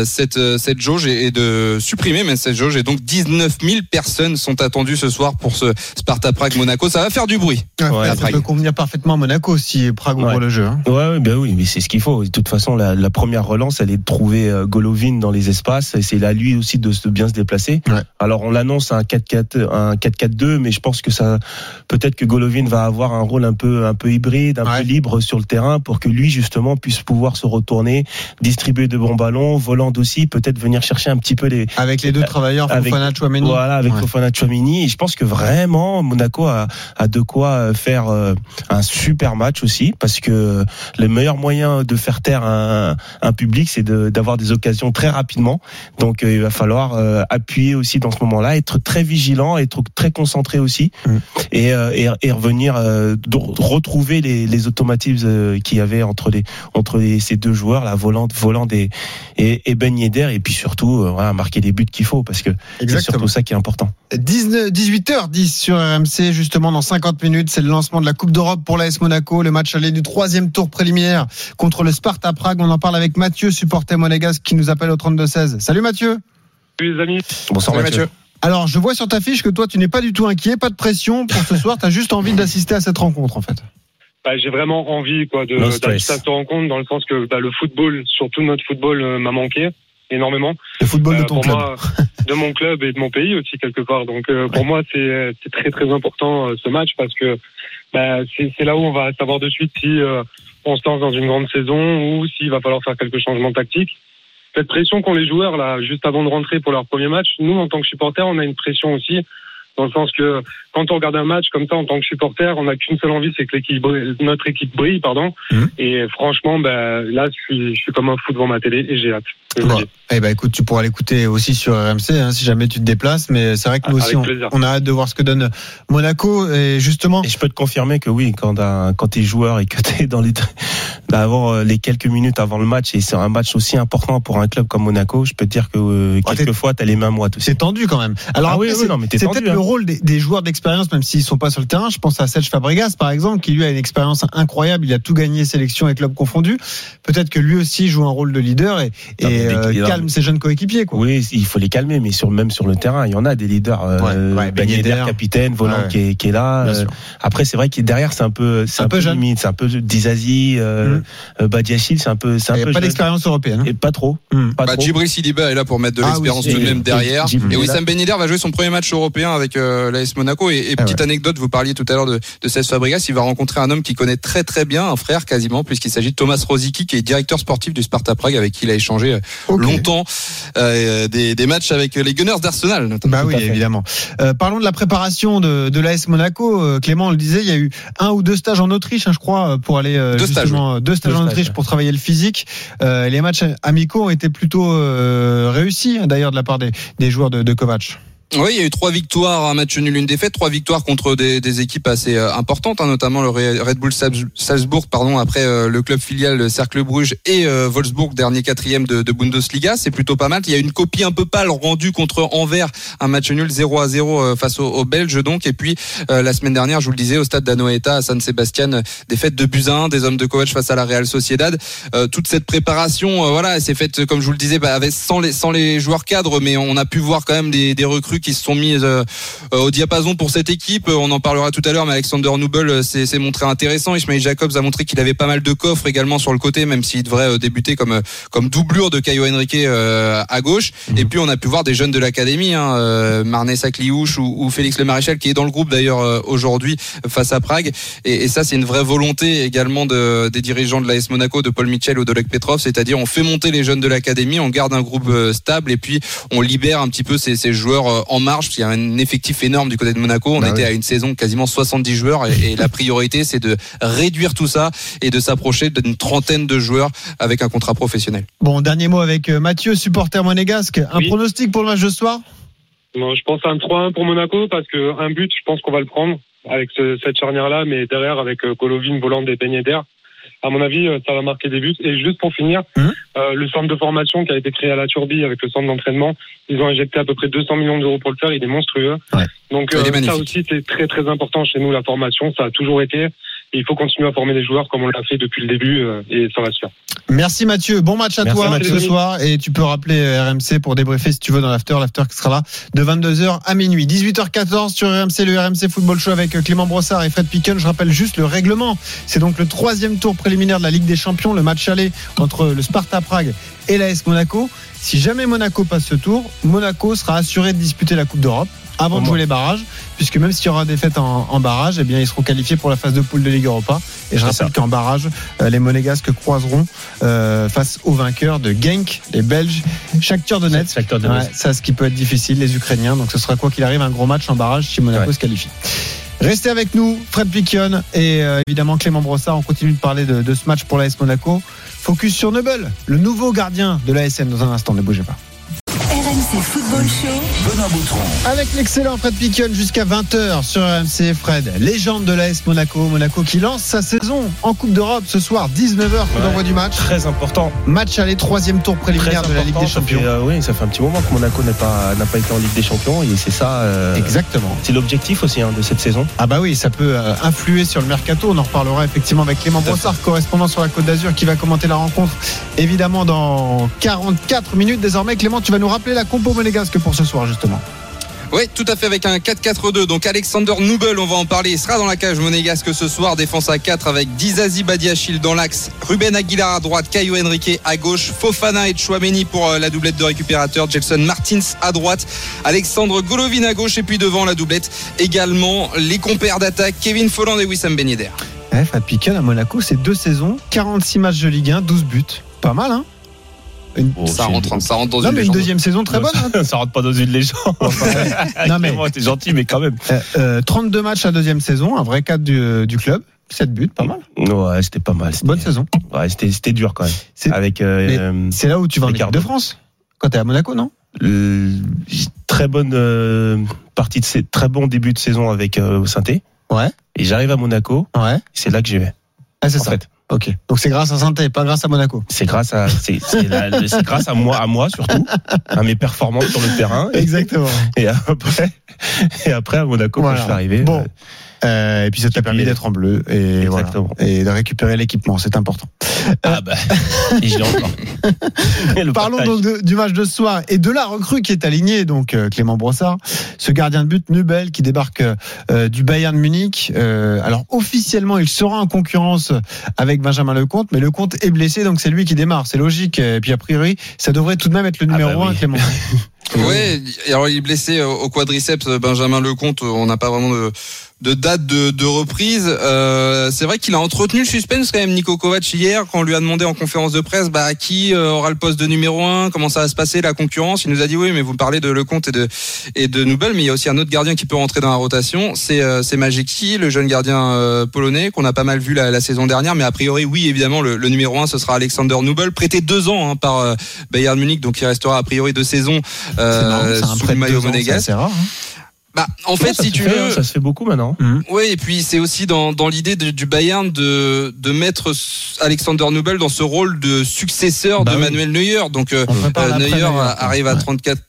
[SPEAKER 6] cette cette jauge et, de supprimer même cette jauge. Et donc 19 000 personnes sont attendues ce soir pour ce Sparta Prague Monaco. Ça va faire du bruit.
[SPEAKER 4] Ouais,
[SPEAKER 5] Ouais,
[SPEAKER 4] ça
[SPEAKER 6] Prague.
[SPEAKER 4] peut convenir parfaitement à Monaco si Prague ouvre
[SPEAKER 5] Ouais.
[SPEAKER 4] le jeu. hein.
[SPEAKER 5] Ouais, ouais, ben oui, mais c'est ce qu'il faut. De toute façon, la, la première relance, elle est de trouver euh, Golovin dans les espaces. Et c'est à lui aussi de, bien se déplacer.
[SPEAKER 4] Ouais.
[SPEAKER 5] Alors, on l'annonce un 4-4, un 4-4-2, mais je pense que ça, peut-être que Golovin va avoir un rôle un peu, un peu hybride, un
[SPEAKER 4] Ouais.
[SPEAKER 5] peu libre sur le terrain pour que lui, justement, puisse pouvoir se retourner, distribuer de bons ballons, volant aussi, peut-être venir chercher un petit peu les,
[SPEAKER 4] Avec les deux travailleurs,
[SPEAKER 5] Avec-
[SPEAKER 4] Fofana, Chouameni.
[SPEAKER 5] voilà, avec. Fofana Chouamini. Et je pense que vraiment, Monaco a, a de quoi euh, faire euh, un super match aussi, parce que le meilleur moyen de faire taire un, un public, c'est de- d'avoir des occasions très rapidement. Donc, euh, il va falloir euh, appuyer aussi dans ce moment-là, être très vigilant, être très concentré aussi,
[SPEAKER 4] Mm.
[SPEAKER 5] et, euh, et, et revenir euh, de- retrouver les, les automatismes euh, qu'il y avait entre les entre les, ces deux joueurs, la volante, volant et, et, et Ben Yedder, et puis surtout voilà, marquer les buts qu'il faut, parce que c'est surtout ça qui est important.
[SPEAKER 4] 19 18h10 sur RMC, justement dans 50 minutes, c'est le lancement de la Coupe d'Europe pour l'AS Monaco, le match aller du troisième tour préliminaire contre le Sparta Prague. On en parle avec Mathieu, supporter monégasque, qui nous appelle au 32-16. Salut Mathieu
[SPEAKER 8] Salut les amis.
[SPEAKER 5] Bonsoir
[SPEAKER 6] Salut,
[SPEAKER 5] Mathieu.
[SPEAKER 4] Alors, je vois sur ta fiche que toi, tu n'es pas du tout inquiet, pas de pression pour ce soir, tu as juste envie d'assister à cette rencontre en fait.
[SPEAKER 8] Bah, j'ai vraiment envie quoi de
[SPEAKER 5] No
[SPEAKER 8] d'assister à cette rencontre dans le sens que bah, le football, surtout notre football, euh, m'a manqué énormément.
[SPEAKER 4] Le football de
[SPEAKER 8] Euh,
[SPEAKER 4] ton club.
[SPEAKER 8] moi, de mon club et de mon pays aussi quelque part. Donc euh, pour moi, c'est c'est très très important euh, ce match parce que bah, c'est c'est là où on va savoir de suite si euh, on se lance dans une grande saison ou s'il va falloir faire quelques changements tactiques. Cette pression qu'ont les joueurs là juste avant de rentrer pour leur premier match, nous en tant que supporters, on a une pression aussi dans le sens que quand on regarde un match comme ça en tant que supporter, on n'a qu'une seule envie, c'est que l'équipe notre équipe brille, pardon.
[SPEAKER 4] Mhm.
[SPEAKER 8] Et franchement, bah, là, je suis, je suis comme un fou devant ma télé et j'ai hâte.
[SPEAKER 4] Bon. Eh ben écoute, tu pourras l'écouter aussi sur RMC hein, si jamais tu te déplaces. Mais c'est vrai que nous
[SPEAKER 8] Ah,
[SPEAKER 4] aussi, on, on a hâte de voir ce que donne Monaco. Et justement,
[SPEAKER 5] Et je peux te confirmer que oui, quand, quand t'es joueur et que t'es dans les, avant euh, les quelques minutes avant le match, et c'est un match aussi important pour un club comme Monaco, je peux te dire que euh,
[SPEAKER 4] Ah,
[SPEAKER 5] quelquefois t'as les mains moites aussi.
[SPEAKER 4] c'est tendu quand même. Alors
[SPEAKER 5] Ah oui,
[SPEAKER 4] après,
[SPEAKER 5] oui,
[SPEAKER 4] c'est- peut-être
[SPEAKER 5] hein.
[SPEAKER 4] le rôle des, des joueurs d'expérience, même s'ils sont pas sur le terrain. Je pense à Serge Fabregas, par exemple, qui lui a une expérience incroyable. Il a tout gagné, sélection et club confondus. Peut-être que lui aussi joue un rôle de leader et, et
[SPEAKER 5] Non, mais des-
[SPEAKER 4] euh,
[SPEAKER 5] non,
[SPEAKER 4] calme ses jeunes coéquipiers. Quoi.
[SPEAKER 5] Oui, il faut les calmer, mais sur même sur le terrain, il y en a des leaders. Euh,
[SPEAKER 4] Ouais, ouais, Ben
[SPEAKER 5] Yedder,
[SPEAKER 4] Yedder.
[SPEAKER 5] capitaine, volant
[SPEAKER 4] Ouais,
[SPEAKER 5] qui, est, qui est là. Euh, après, c'est vrai que derrière, c'est un peu, c'est
[SPEAKER 4] Un
[SPEAKER 5] un,
[SPEAKER 4] peu
[SPEAKER 5] peu
[SPEAKER 4] jeune.
[SPEAKER 5] limite, c'est un peu Dizazi, euh,
[SPEAKER 4] Mm.
[SPEAKER 5] euh, Badiachil, c'est un peu, c'est
[SPEAKER 4] Il
[SPEAKER 5] un
[SPEAKER 4] n'y a
[SPEAKER 5] peu
[SPEAKER 4] pas d'expérience européenne. hein.
[SPEAKER 5] Et pas trop.
[SPEAKER 4] Hmm.
[SPEAKER 5] Pas
[SPEAKER 6] Bah,
[SPEAKER 5] trop.
[SPEAKER 6] Djibril Sidiba est là pour mettre de
[SPEAKER 4] Ah
[SPEAKER 6] l'expérience
[SPEAKER 4] oui,
[SPEAKER 6] tout de même derrière. Et. Wissam Ben Yedder va jouer son premier match européen avec l'AS Monaco. Et, et
[SPEAKER 4] Ah
[SPEAKER 6] petite anecdote, vous parliez tout à l'heure de, de Cesc Fabregas, il va rencontrer un homme qui connaît très très bien, un frère quasiment, puisqu'il s'agit de Thomas Rosicky, qui est directeur sportif du Sparta Prague, avec qui il a échangé euh, longtemps euh, des, des matchs avec les Gunners d'Arsenal. notamment.
[SPEAKER 4] Bah oui, évidemment. Euh, parlons de la préparation de, de l'AS Monaco. Euh, Clément on le disait, il y a eu un ou deux stages en Autriche, hein, je crois, pour aller euh,
[SPEAKER 6] Deux stages,
[SPEAKER 4] justement deux stages
[SPEAKER 5] Deux
[SPEAKER 4] en
[SPEAKER 5] stages,
[SPEAKER 4] Autriche
[SPEAKER 5] ouais.
[SPEAKER 4] pour travailler le physique. Euh, les matchs amicaux ont été plutôt euh, réussis, d'ailleurs, de la part des, des joueurs de, de Kovac.
[SPEAKER 6] Oui, il y a eu trois victoires, un match nul, une défaite, trois victoires contre des, des équipes assez euh, importantes, hein, notamment le Re- Red Bull Salz- Salzbourg, pardon, après euh, le club filial le Cercle Bruges et euh, Wolfsburg, dernier quatrième de, de Bundesliga, c'est plutôt pas mal. Il y a une copie un peu pâle rendue contre Anvers, un match nul 0 à 0 euh, face aux, aux Belges donc, et puis euh, la semaine dernière, je vous le disais, au stade d'Anoeta à San Sebastian, euh, défaite de Buzyn, des hommes de Kovac face à la Real Sociedad. Toute cette préparation, voilà, elle s'est faite, comme je vous le disais, bah, avec sans les sans les joueurs cadres, mais on a pu voir quand même des, des recrues qui se sont mis euh, euh, au diapason pour cette équipe. Euh, On en parlera tout à l'heure, mais Alexander Nubel s'est montré intéressant. Ismail Jacobs a montré qu'il avait pas mal de coffres également sur le côté, même s'il devrait débuter comme comme doublure de Caio Henrique à gauche. Et puis on a pu voir des jeunes de l'académie, hein, Sakliouche ou, ou Félix Le Maréchal, qui est dans le groupe d'ailleurs aujourd'hui face à Prague. Et, et ça, c'est une vraie volonté également de, des dirigeants de l'AS Monaco, de Paul Mitchell ou d'Oleg Petrov, c'est-à-dire on fait monter les jeunes de l'académie, on garde un groupe stable et puis on libère un petit peu ces, ces joueurs en marche. Il y a un effectif énorme du côté de Monaco. On
[SPEAKER 4] Bah
[SPEAKER 6] était
[SPEAKER 4] oui.
[SPEAKER 6] à une saison quasiment 70 joueurs et, et la priorité, c'est de réduire tout ça et de s'approcher d'une trentaine de joueurs avec un contrat professionnel.
[SPEAKER 4] Bon, dernier mot avec euh, Mathieu, supporter monégasque. Un
[SPEAKER 8] Oui.
[SPEAKER 4] pronostic pour le match de ce soir?
[SPEAKER 8] Bon, je pense à un 3-1 pour Monaco parce que un but, je pense qu'on va le prendre avec ce- cette charnière-là, mais derrière avec euh, Golovin, Voland et Ben Yedder. À mon avis, euh, ça va marquer des buts. Et juste pour finir,
[SPEAKER 4] Mhm.
[SPEAKER 8] euh, le centre de formation qui a été créé à la Turbie avec le centre d'entraînement, ils ont injecté à peu près 200 millions d'euros pour le faire. Il est monstrueux.
[SPEAKER 4] Ouais.
[SPEAKER 8] Donc euh, ça aussi, c'est très très important chez nous la formation. Ça a toujours été. Et il faut continuer à former les joueurs comme on l'a fait depuis le début euh, et ça va se faire.
[SPEAKER 4] Merci Mathieu, bon match à
[SPEAKER 5] Merci,
[SPEAKER 4] toi
[SPEAKER 8] Mathieu.
[SPEAKER 4] ce soir et tu peux rappeler euh, RMC pour débriefer si tu veux dans l'after, l'after qui sera là de 22h à minuit. 18h14 sur RMC, le RMC Football Show avec euh, Clément Brossard et Fred Picken. Je rappelle juste le règlement. C'est donc le troisième tour préliminaire de la Ligue des Champions, le match aller entre le Sparta Prague et l'AS Monaco. Si jamais Monaco passe ce tour, Monaco sera assuré de disputer la Coupe d'Europe avant de jouer les barrages, puisque même s'il y aura des fêtes en, en barrage, eh bien ils seront qualifiés pour la phase de poule de Ligue Europa. Et je rappelle qu'en barrage, euh, les Monégasques croiseront euh, face aux vainqueurs de Genk, les Belges, Shakhtar Donetsk.
[SPEAKER 5] Shakhtar
[SPEAKER 4] Ouais,
[SPEAKER 5] Donetsk.
[SPEAKER 4] ça, ce qui peut être difficile, les Ukrainiens. Donc ce sera quoi qu'il arrive un gros match en barrage si Monaco
[SPEAKER 5] Ouais.
[SPEAKER 4] se qualifie. Restez avec nous, Fred Piquion et euh, évidemment Clément Brossard. On continue de parler de, de ce match pour l'AS Monaco. Focus sur Nebel, le nouveau gardien de l'ASM dans un instant. Ne bougez pas.
[SPEAKER 2] RMC Football Show.
[SPEAKER 3] Benoît Boutron.
[SPEAKER 4] Avec l'excellent Fred Piquion jusqu'à 20h sur RMC. Fred, légende de l'AS Monaco. Monaco qui lance sa saison en Coupe d'Europe ce soir, 19h, coup
[SPEAKER 5] Ouais.
[SPEAKER 4] d'envoi du match.
[SPEAKER 5] Très important.
[SPEAKER 4] Match aller, troisième tour préliminaire de la Ligue des
[SPEAKER 5] fait,
[SPEAKER 4] Champions.
[SPEAKER 5] euh, oui, ça fait un petit moment que Monaco n'a pas, n'a pas été en Ligue des Champions et c'est ça. euh,
[SPEAKER 4] Exactement.
[SPEAKER 5] C'est l'objectif aussi hein, de cette saison.
[SPEAKER 4] Ah bah oui, ça peut euh, influer sur le mercato. On en reparlera effectivement avec Clément Brossard, correspondant sur la Côte d'Azur, qui va commenter la rencontre. Évidemment, dans 44 minutes désormais. Clément, tu vas nous rappeler la compo monégasque pour ce soir justement.
[SPEAKER 6] Oui, tout à fait avec un 4-4-2. Donc Alexander Nubel, on va en parler, il sera dans la cage monégasque ce soir. Défense à 4 avec Dizazi Badiachil dans l'axe, Ruben Aguilar à droite, Caio Henrique à gauche, Fofana et Chouameni pour euh, la doublette de récupérateur, Jelson Martins à droite, Alexandre Golovin à gauche. Et puis devant la doublette également. Les compères d'attaque, Kevin Folland et Wissam Ben Yedder.
[SPEAKER 4] Ouais, Fred Piquion à Monaco, c'est deux saisons, 46 matchs de Ligue 1, 12 buts. Pas mal, hein? Une-
[SPEAKER 5] Bon,
[SPEAKER 6] ça, rentre, ça rentre dans
[SPEAKER 4] Non,
[SPEAKER 6] une
[SPEAKER 4] mais une
[SPEAKER 6] légende.
[SPEAKER 4] deuxième saison très bonne. hein.
[SPEAKER 5] ça rentre pas dans une légende.
[SPEAKER 4] Non, mais-
[SPEAKER 5] t'es gentil, mais quand même.
[SPEAKER 4] Euh, euh, 32 matchs à deuxième saison, un vrai cadre du, du club. 7 buts, pas mal.
[SPEAKER 5] Ouais, c'était pas mal.
[SPEAKER 4] Bonne saison.
[SPEAKER 5] Ouais, c'était, c'était dur quand même.
[SPEAKER 4] C'est-
[SPEAKER 5] Avec euh, euh,
[SPEAKER 4] là où tu vas en équipe de France. Quand t'es à Monaco, non?
[SPEAKER 5] Le- très bonne euh, partie de ces très bon début de saison avec euh, Sainté.
[SPEAKER 4] Ouais.
[SPEAKER 5] Et j'arrive à Monaco,
[SPEAKER 4] Ouais.
[SPEAKER 5] c'est là que j'y vais.
[SPEAKER 4] Ah, c'est ça.
[SPEAKER 5] fait,
[SPEAKER 4] Ok. Donc c'est grâce à saint pas grâce à Monaco.
[SPEAKER 5] c'est grâce à c'est, grâce à moi à moi surtout à mes performances sur le terrain et,
[SPEAKER 4] Exactement.
[SPEAKER 5] et après et après à Monaco
[SPEAKER 4] Voilà.
[SPEAKER 5] quand je suis arrivé.
[SPEAKER 4] Bon.
[SPEAKER 5] euh,
[SPEAKER 4] Euh, et puis ça t'a permis d'être en bleu et, voilà. Et de récupérer l'équipement, c'est important.
[SPEAKER 5] ah bah et je encore.
[SPEAKER 4] Parlons donc de- du match de ce soir et de la recrue qui est alignée, donc euh, Clément Brossard, ce gardien de but Nubel qui débarque euh, du Bayern Munich. Euh, alors officiellement, il sera en concurrence avec Benjamin Lecomte, mais Lecomte est blessé, donc c'est lui qui démarre, c'est logique. Et puis a priori, ça devrait tout de même être le
[SPEAKER 5] Ah
[SPEAKER 4] numéro
[SPEAKER 5] bah
[SPEAKER 4] 1,
[SPEAKER 5] oui.
[SPEAKER 4] Clément.
[SPEAKER 6] Ouais, et alors il est blessé au au quadriceps, Benjamin Lecomte. On n'a pas vraiment de, de date de, de reprise. Euh, c'est vrai qu'il a entretenu le suspense quand même, Nico Kovac hier, quand on lui a demandé en conférence de presse, bah qui euh, aura le poste de numéro un, comment ça va se passer la concurrence. Il nous a dit oui, mais vous parlez de Lecomte et de et de Nubel, mais il y a aussi un autre gardien qui peut rentrer dans la rotation. C'est euh, c'est le jeune gardien euh, polonais qu'on a pas mal vu la, la saison dernière, mais a priori oui, évidemment le, le numéro un ce sera Alexander Nubel, prêté deux ans hein, par Bayern Munich, donc il restera a priori deux saisons euh,
[SPEAKER 4] marrant,
[SPEAKER 6] sous le maillot monégasque. Bah, en fait, si tu
[SPEAKER 5] fait,
[SPEAKER 6] veux,
[SPEAKER 5] ça se fait beaucoup maintenant.
[SPEAKER 6] oui, et puis c'est aussi dans, dans l'idée de- du Bayern de, de mettre Alexander Nubel dans ce rôle de successeur
[SPEAKER 5] Bah
[SPEAKER 6] de
[SPEAKER 5] oui.
[SPEAKER 6] Manuel Neuer. Donc euh, euh, Neuer arrive à
[SPEAKER 4] ouais.
[SPEAKER 6] 34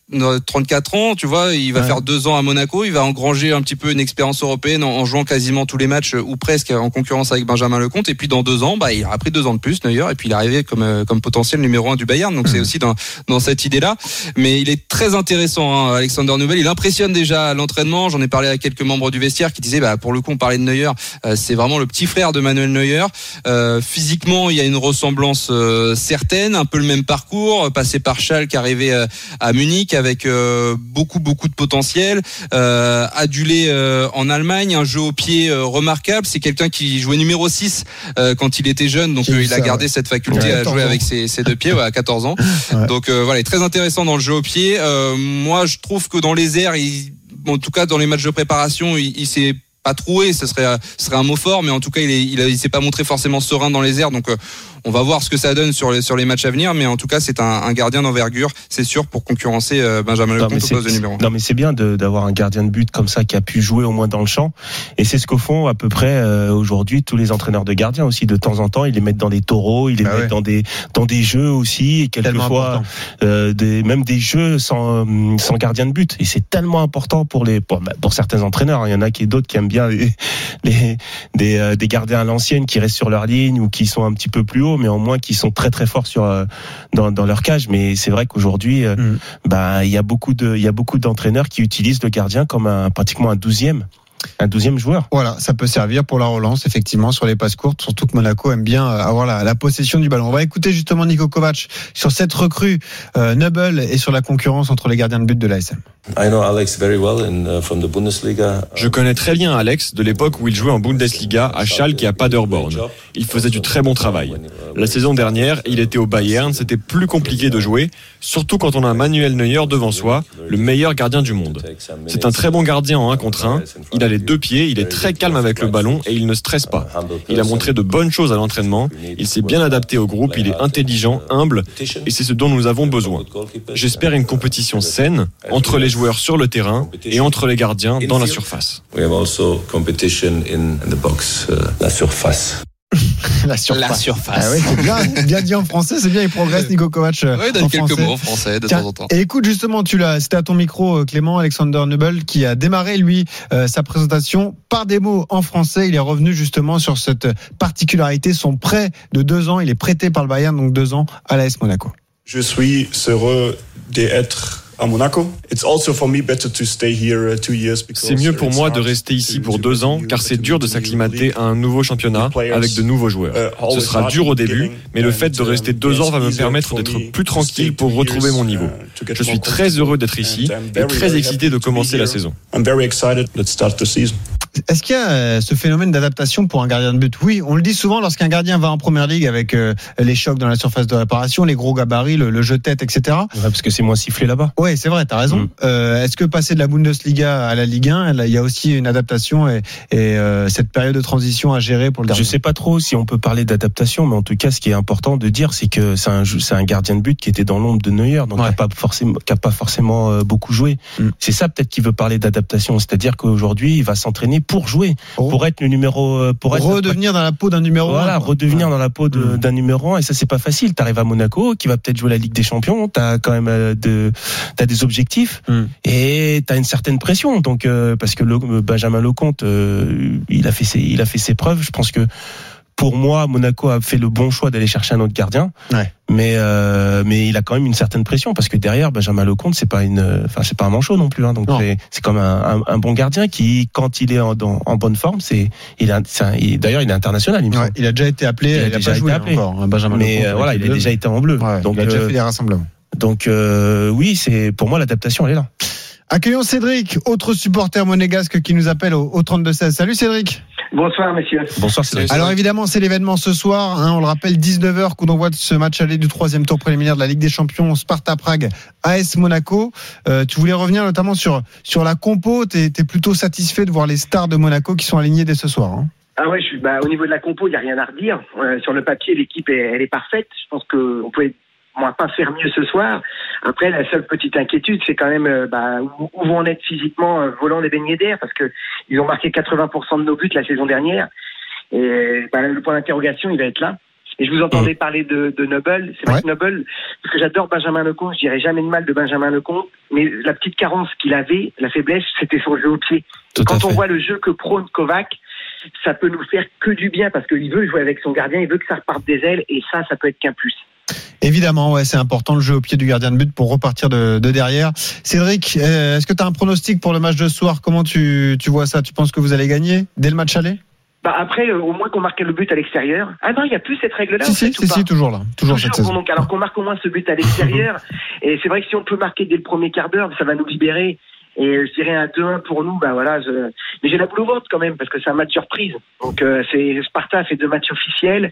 [SPEAKER 6] 34 ans, tu vois, il va
[SPEAKER 4] Ouais.
[SPEAKER 6] faire deux ans à Monaco, il va engranger un petit peu une expérience européenne en, en jouant quasiment tous les matchs euh, ou presque en concurrence avec Benjamin Lecomte. Et puis dans deux ans, bah, il aura pris deux ans de plus, Neuer, et puis il est arrivé comme euh, comme potentiel numéro un du Bayern. Donc c'est aussi dans dans cette idée-là. Mais il est très intéressant, hein, Alexander Nubel. Il impressionne déjà à l'entraînement. J'en ai parlé à quelques membres du vestiaire qui disaient, bah, pour le coup, on parlait de Neuer, euh, c'est vraiment le petit frère de Manuel Neuer. Euh, physiquement, il y a une ressemblance euh, certaine, un peu le même parcours, passé par Schalke, arrivé à Munich avec euh, beaucoup beaucoup de potentiel, euh, adulé euh, en Allemagne, un jeu au pied euh, remarquable. C'est quelqu'un qui jouait numéro 6 euh, quand il était jeune, donc euh, il a gardé cette faculté
[SPEAKER 4] Ouais,
[SPEAKER 6] à
[SPEAKER 4] 14
[SPEAKER 6] jouer
[SPEAKER 4] ans.
[SPEAKER 6] avec ses, ses deux pieds ouais, à 14 ans.
[SPEAKER 4] Ouais.
[SPEAKER 6] Donc euh, voilà, il est très intéressant dans le jeu au pied. Euh, moi, je trouve que dans les airs, il, en tout cas dans les matchs de préparation, il, il s'est pas troué, ce serait, ce serait un mot fort, mais en tout cas, il, est, il, a- il s'est pas montré forcément serein dans les airs. Donc, euh, on va voir ce que ça donne sur les, sur les matchs à venir, mais en tout cas, c'est un, un gardien d'envergure, c'est sûr, pour concurrencer euh, Benjamin Lecomte au
[SPEAKER 5] c'est-
[SPEAKER 6] poste de numéro 1.
[SPEAKER 5] Non mais c'est bien de- d'avoir un gardien de but comme ça qui a pu jouer au moins dans le champ. Et c'est ce qu'au font à peu près euh, aujourd'hui tous les entraîneurs de gardiens aussi de temps en temps. Ils les mettent dans des taureaux ils les
[SPEAKER 4] Bah
[SPEAKER 5] mettent
[SPEAKER 4] ouais.
[SPEAKER 5] dans des dans des jeux aussi et quelquefois euh, des même des jeux sans euh, sans gardien de but. Et c'est tellement important pour les pour, bah, pour certains entraîneurs il y en a qui d'autres qui aiment bien les, les des euh, des gardiens à l'ancienne qui restent sur leur ligne ou qui sont un petit peu plus mais au moins qui sont très très forts sur euh, dans dans leur cage mais c'est vrai qu'aujourd'hui euh,
[SPEAKER 4] Mm.
[SPEAKER 5] bah il y a beaucoup de il y a beaucoup d'entraîneurs qui utilisent le gardien comme un pratiquement un douzième un douzième joueur?
[SPEAKER 4] Voilà, ça peut servir pour la relance, effectivement, sur les passes courtes, surtout que Monaco aime bien euh, avoir la, la possession du ballon. On va écouter justement Nico Kovac sur cette recrue euh, Nubble et sur la concurrence entre les gardiens de but de l'ASM.
[SPEAKER 9] I know Alex very well in, uh, from the Bundesliga.
[SPEAKER 7] Je connais très bien Alex de l'époque où il jouait en Bundesliga à Schalke et à Paderborn. Il faisait du très bon travail. La saison dernière, il était au Bayern, c'était plus compliqué de jouer, surtout quand on a Manuel Neuer devant soi, le meilleur gardien du monde. C'est un très bon gardien en 1 contre 1, il a les deux pieds, il est très calme avec le ballon et il ne stresse pas. Il a montré de bonnes choses à l'entraînement, il s'est bien adapté au groupe, il est intelligent, humble et c'est ce dont nous avons besoin. J'espère une compétition saine entre les joueurs sur le terrain et entre les gardiens dans la surface.
[SPEAKER 9] La surface.
[SPEAKER 4] La surface. Ah c'est bien, bien dit en français, c'est bien, il progresse Nico Kovac. euh,
[SPEAKER 6] Ouais, il donne quelques
[SPEAKER 4] français.
[SPEAKER 6] mots en français de
[SPEAKER 4] Tiens,
[SPEAKER 6] temps en temps.
[SPEAKER 4] Et écoute, justement, tu l'as, c'était à ton micro, euh, Clément, Alexander Nubel, qui a démarré, lui, euh, sa présentation par des mots en français. Il est revenu justement sur cette particularité. Son prêt de deux ans, il est prêté par le Bayern, donc deux ans, à l'AS Monaco.
[SPEAKER 10] Je suis heureux d'être uh,
[SPEAKER 7] C'est mieux pour moi de rester ici pour deux ans car c'est dur de s'acclimater à un nouveau championnat avec de nouveaux joueurs.
[SPEAKER 10] uh,
[SPEAKER 7] Ce sera dur au début, mais le fait de rester
[SPEAKER 10] um,
[SPEAKER 7] deux ans va me permettre d'être plus tranquille pour retrouver mon niveau.
[SPEAKER 10] uh, get
[SPEAKER 7] Je suis très heureux d'être ici et très excité de commencer la saison.
[SPEAKER 4] Est-ce qu'il y a euh, ce phénomène d'adaptation pour un gardien de but? Oui, on le dit souvent lorsqu'un gardien va en première ligue avec euh, les chocs dans la surface de réparation, les gros gabarits, le, le jeu de tête, etc.
[SPEAKER 5] Ouais, parce que c'est moins sifflé là-bas
[SPEAKER 4] Oui, c'est vrai, t'as raison.
[SPEAKER 5] Mm.
[SPEAKER 4] Euh, Est-ce que passer de la Bundesliga à la Ligue 1, là, il y a aussi une adaptation et, et, euh, cette période de transition à gérer pour le gardien?
[SPEAKER 5] Je sais pas trop si on peut parler d'adaptation, mais en tout cas, ce qui est important de dire, c'est que c'est un, un gardien de but qui était dans l'ombre de Neuer, donc qui
[SPEAKER 4] Ouais.
[SPEAKER 5] a pas forcément, qui a pas forcément euh, beaucoup joué.
[SPEAKER 4] Mm.
[SPEAKER 5] C'est ça peut-être qui veut parler d'adaptation, c'est-à-dire qu'aujourd'hui, il va s'entraîner pour jouer,
[SPEAKER 4] Oh.
[SPEAKER 5] pour être le numéro, euh, pour être
[SPEAKER 4] redevenir dans la peau d'un numéro
[SPEAKER 5] voilà, redevenir dans la peau de-
[SPEAKER 4] Mm.
[SPEAKER 5] d'un numéro 1 et ça c'est pas facile. T'arrives à Monaco, qui va peut-être jouer la Ligue des Champions, t'as quand même euh, de, t'as des objectifs
[SPEAKER 4] Mm.
[SPEAKER 5] et t'as une certaine pression. Donc euh, parce que le, Benjamin Lecomte, euh, il a fait ses, il a fait ses preuves. Je pense que pour moi, Monaco a fait le bon choix d'aller chercher un autre gardien.
[SPEAKER 4] Ouais.
[SPEAKER 5] Mais euh, mais il a quand même une certaine pression parce que derrière Benjamin Lecomte c'est pas une enfin c'est pas un manchot non plus hein, donc c'est c'est comme un, un, un bon gardien qui quand il est en, dans- en bonne forme c'est il il- d'ailleurs il est international il me
[SPEAKER 4] Ouais, il a déjà été appelé,
[SPEAKER 5] Il
[SPEAKER 4] il
[SPEAKER 5] a déjà
[SPEAKER 4] pas
[SPEAKER 5] été
[SPEAKER 4] joué
[SPEAKER 5] appelé.
[SPEAKER 4] encore, hein, Benjamin
[SPEAKER 5] mais
[SPEAKER 4] Lecomte,
[SPEAKER 5] euh, voilà, il a déjà été en bleu.
[SPEAKER 4] Ouais,
[SPEAKER 5] donc,
[SPEAKER 4] il a déjà
[SPEAKER 5] euh,
[SPEAKER 4] fait les rassemblements.
[SPEAKER 5] donc euh, oui, c'est pour moi l'adaptation, elle est là.
[SPEAKER 4] Accueillons Cédric, autre supporter monégasque qui nous appelle au, au 32-16. Salut Cédric
[SPEAKER 11] Bonsoir, messieurs.
[SPEAKER 5] Bonsoir, Cédric.
[SPEAKER 4] Alors évidemment, c'est l'événement ce soir. hein, on le rappelle, 19h, coup d'envoi de ce match aller du troisième tour préliminaire de la Ligue des Champions, Sparta Prague, AS Monaco. Euh, tu voulais revenir notamment sur sur la compo. T'es es plutôt satisfait de voir les stars de Monaco qui sont alignées dès ce soir. hein.
[SPEAKER 11] Ah ouais, je suis, bah, au niveau de la compo, il n'y a rien à redire. Euh, sur le papier, l'équipe, est, elle est parfaite. Je pense qu'on pouvait moi, pas faire mieux ce soir. Après, la seule petite inquiétude, c'est quand même euh, bah, où, où vont en être physiquement euh, Volant et Ben Yedder, parce que ils ont marqué 80% de nos buts la saison dernière. Et bah, le point d'interrogation, il va être là. Et je vous entendais parler de, de Noble. C'est vrai que Noble, parce que j'adore Benjamin Lecomte, je dirais jamais de mal de Benjamin Lecomte, mais la petite carence qu'il avait, la faiblesse, c'était son jeu au pied. Et quand on voit le jeu que prône Kovac, ça peut nous faire que du bien parce qu'il veut jouer avec son gardien, il veut que ça reparte des ailes et ça, ça peut être qu'un plus.
[SPEAKER 4] Évidemment, ouais, c'est important le jeu au pied du gardien de but pour repartir de, de derrière. Cédric, euh, est-ce que tu as un pronostic pour le match de ce soir? Comment tu, tu vois ça? Tu penses que vous allez gagner dès le match aller?
[SPEAKER 11] Bah après, euh, au moins qu'on marque le but à l'extérieur. Ah non, il n'y a plus cette règle-là.
[SPEAKER 4] Si, si, si, toujours là. Toujours, cette
[SPEAKER 11] donc, alors qu'on marque au moins ce but à l'extérieur. et c'est vrai que si on peut marquer dès le premier quart d'heure, ça va nous libérer. Et je dirais un 2-1 pour nous, bah voilà. Je... Mais j'ai la boule au ventre quand même parce que c'est un match surprise. Donc euh, c'est Sparta fait deux matchs officiels.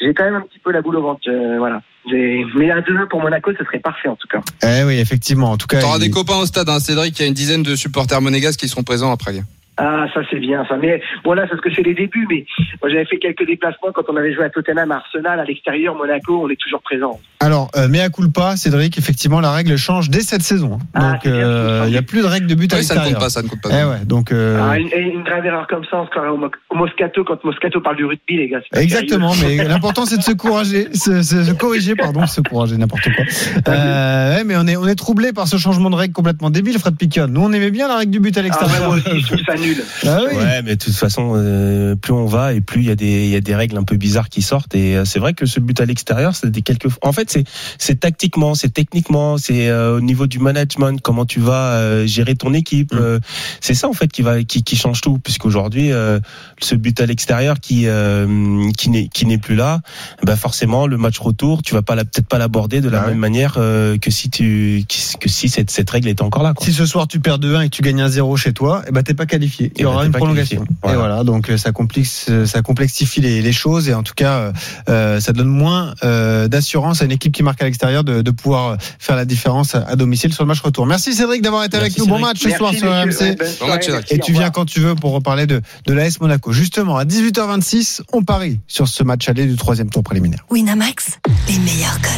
[SPEAKER 11] J'ai quand même un petit peu la boule au ventre, euh, voilà. Mais un 2-1 pour Monaco, ce serait parfait en tout cas.
[SPEAKER 4] Eh oui, effectivement. En tout cas,
[SPEAKER 6] T'auras
[SPEAKER 4] il-
[SPEAKER 6] des copains au stade, hein, Cédric. Il y a une dizaine de supporters monégasques qui seront présents à Prague.
[SPEAKER 11] Ah, ça c'est bien ça. Mais bon là, c'est parce que c'est les débuts. Mais moi j'avais fait quelques déplacements quand on avait joué à Tottenham, à Arsenal, à l'extérieur, Monaco, on est toujours présent.
[SPEAKER 4] Alors, euh, mea culpa, Cédric, effectivement, la règle change dès cette saison. hein. Donc, euh, il n'y a plus de règle de but à
[SPEAKER 6] Oui, ça ne
[SPEAKER 4] l'extérieur.
[SPEAKER 6] compte pas, ça ne compte pas.
[SPEAKER 4] Eh ouais, donc, euh,
[SPEAKER 11] Ah, une, une grave erreur comme ça, on se croirait au, Mo- au Moscato quand Moscato parle du rugby, les gars.
[SPEAKER 4] Exactement, mais l'important c'est de se courager, se, se- se corriger, pardon, se courager, n'importe quoi. Euh, ouais, mais on est, on est troublé par ce changement de règle complètement débile, Fred Piquion. Nous, on aimait bien la règle du but à
[SPEAKER 11] Ah, ouais,
[SPEAKER 4] l'extérieur.
[SPEAKER 11] moi aussi, je trouve ça nul.
[SPEAKER 4] Ah oui.
[SPEAKER 5] Ouais, mais de toute façon, euh, plus on va et plus il y a des il y a des règles un peu bizarres qui sortent. Et euh, c'est vrai que ce but à l'extérieur, c'est des quelques. En fait, c'est c'est tactiquement, c'est techniquement, c'est euh, au niveau du management, comment tu vas euh, gérer ton équipe. euh, c'est ça en fait qui va qui, qui change tout, puisqu'aujourd'hui, euh, ce but à l'extérieur qui euh, qui n'est qui n'est plus là, bah forcément le match retour, tu vas pas la- peut-être pas l'aborder de la
[SPEAKER 4] ouais.
[SPEAKER 5] même manière euh, que si tu que si cette cette règle était encore là. Quoi.
[SPEAKER 4] Si ce soir tu perds 2-1 et que tu gagnes 1-0 chez toi, eh ben t'es pas qualifié. Il y aura une prolongation. Et
[SPEAKER 5] Voilà.
[SPEAKER 4] donc euh, ça complexe, euh, ça complexifie les, les choses et en tout cas, euh, ça donne moins euh, d'assurance à une équipe qui marque à l'extérieur de, de pouvoir faire la différence à, à domicile sur le match retour. Merci Cédric d'avoir été avec nous. Bon match ce soir sur. RMC.
[SPEAKER 6] Bon match,
[SPEAKER 4] Et tu viens quand tu veux pour reparler de, de l'AS Monaco. Justement, à 18h26, on parie sur ce match aller du troisième tour préliminaire.
[SPEAKER 2] Winamax, les meilleurs cotes.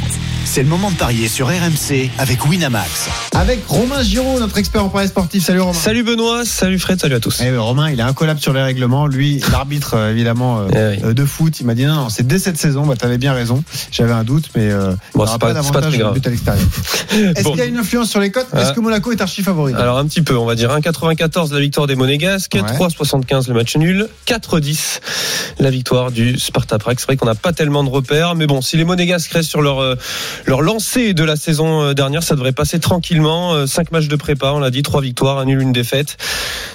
[SPEAKER 12] C'est le moment de parier sur RMC avec Winamax.
[SPEAKER 4] Avec Romain Giraud, notre expert en paris sportif. Salut Romain.
[SPEAKER 13] Salut Benoît, salut Fred, salut à tous.
[SPEAKER 4] Eh Romain, il est incollable sur les règlements. Lui, l'arbitre, euh, évidemment, euh,
[SPEAKER 13] Eh oui.
[SPEAKER 4] euh, de foot, il m'a dit non, non, c'est dès cette saison. Bah, t'avais bien raison. J'avais un doute, mais il
[SPEAKER 13] Bon, c'est
[SPEAKER 4] pas,
[SPEAKER 13] pas- pas très grave.
[SPEAKER 4] Est-ce
[SPEAKER 13] Bon.
[SPEAKER 4] qu'il y a une influence sur les cotes Est-ce
[SPEAKER 13] Ah.
[SPEAKER 4] que Monaco est archi favori?
[SPEAKER 13] Alors un petit peu, on va dire 1,94 la victoire des Monégasques,
[SPEAKER 4] Ouais.
[SPEAKER 13] 3,75 le match nul, 4,10 la victoire du Sparta Prague. C'est vrai qu'on n'a pas tellement de repères, mais bon, si les Monégasques restent sur leur leur lancée de la saison dernière, ça devrait passer tranquillement. Euh, Cinq matchs de prépa, on l'a dit, trois victoires, un nul, une défaite.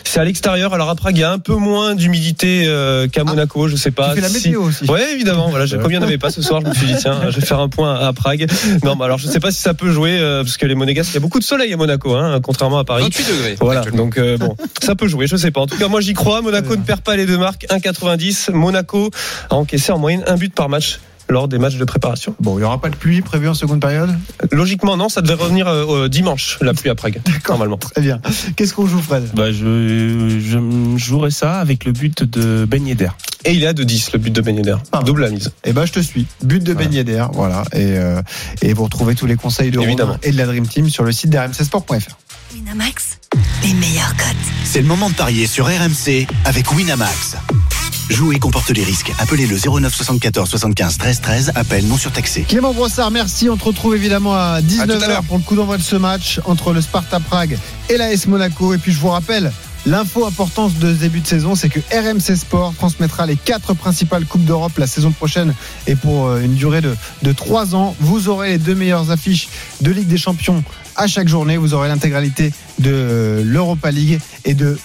[SPEAKER 13] C'est à l'extérieur. Alors à Prague, il y a un peu moins d'humidité euh, qu'à Monaco, je sais pas.
[SPEAKER 4] Tu fais la
[SPEAKER 13] si-
[SPEAKER 4] météo aussi.
[SPEAKER 13] Ouais, évidemment. Voilà, comme il n'y en avait pas ce soir, je me suis dit tiens, je vais faire un point à Prague. Non, mais alors je sais pas si ça peut jouer euh, parce que les Monégasques, il y a beaucoup de soleil à Monaco, hein, contrairement à Paris.
[SPEAKER 6] 28 degrés.
[SPEAKER 13] Voilà, donc euh, bon, ça peut jouer, je sais pas. En tout cas, moi j'y crois. Monaco ne perd pas les deux marques, 1,90. Monaco a encaissé en moyenne un but par match lors des matchs de préparation.
[SPEAKER 4] Bon, il n'y aura pas de pluie prévue en seconde période?
[SPEAKER 13] Logiquement, non, ça devait revenir euh, euh, dimanche, la pluie à Prague, normalement.
[SPEAKER 4] Très bien. Qu'est-ce qu'on joue, Fred?
[SPEAKER 5] Bah, je, je jouerai ça avec le but de Ben Yedder.
[SPEAKER 13] Et il est à 2,10 le but de Ben Yedder. Double la mise.
[SPEAKER 4] Eh ben, je te suis. But de Ben Yedder, voilà. Et, euh, et vous retrouvez tous les conseils de
[SPEAKER 13] Évidemment.
[SPEAKER 4] Romain et de la Dream Team sur le site d'RMCsport.fr.
[SPEAKER 2] Winamax, les meilleurs cotes.
[SPEAKER 12] C'est le moment de parier sur RMC avec Winamax. Jouer comporte les risques. Appelez le 09 74 75 13 13. Appel non surtaxé.
[SPEAKER 4] Clément Brossard, merci. On te retrouve évidemment à
[SPEAKER 6] À
[SPEAKER 4] 19h
[SPEAKER 6] tout à l'heure.
[SPEAKER 4] pour le coup d'envoi de ce match entre le Sparta Prague et l'AS Monaco. Et puis je vous rappelle, l'info importance de ce début de saison, c'est que RMC Sport transmettra les quatre principales Coupes d'Europe la saison prochaine et pour euh, une durée de, de trois ans. Vous aurez les deux meilleures affiches de Ligue des Champions à chaque journée. Vous aurez l'intégralité de euh, l'Europa League et de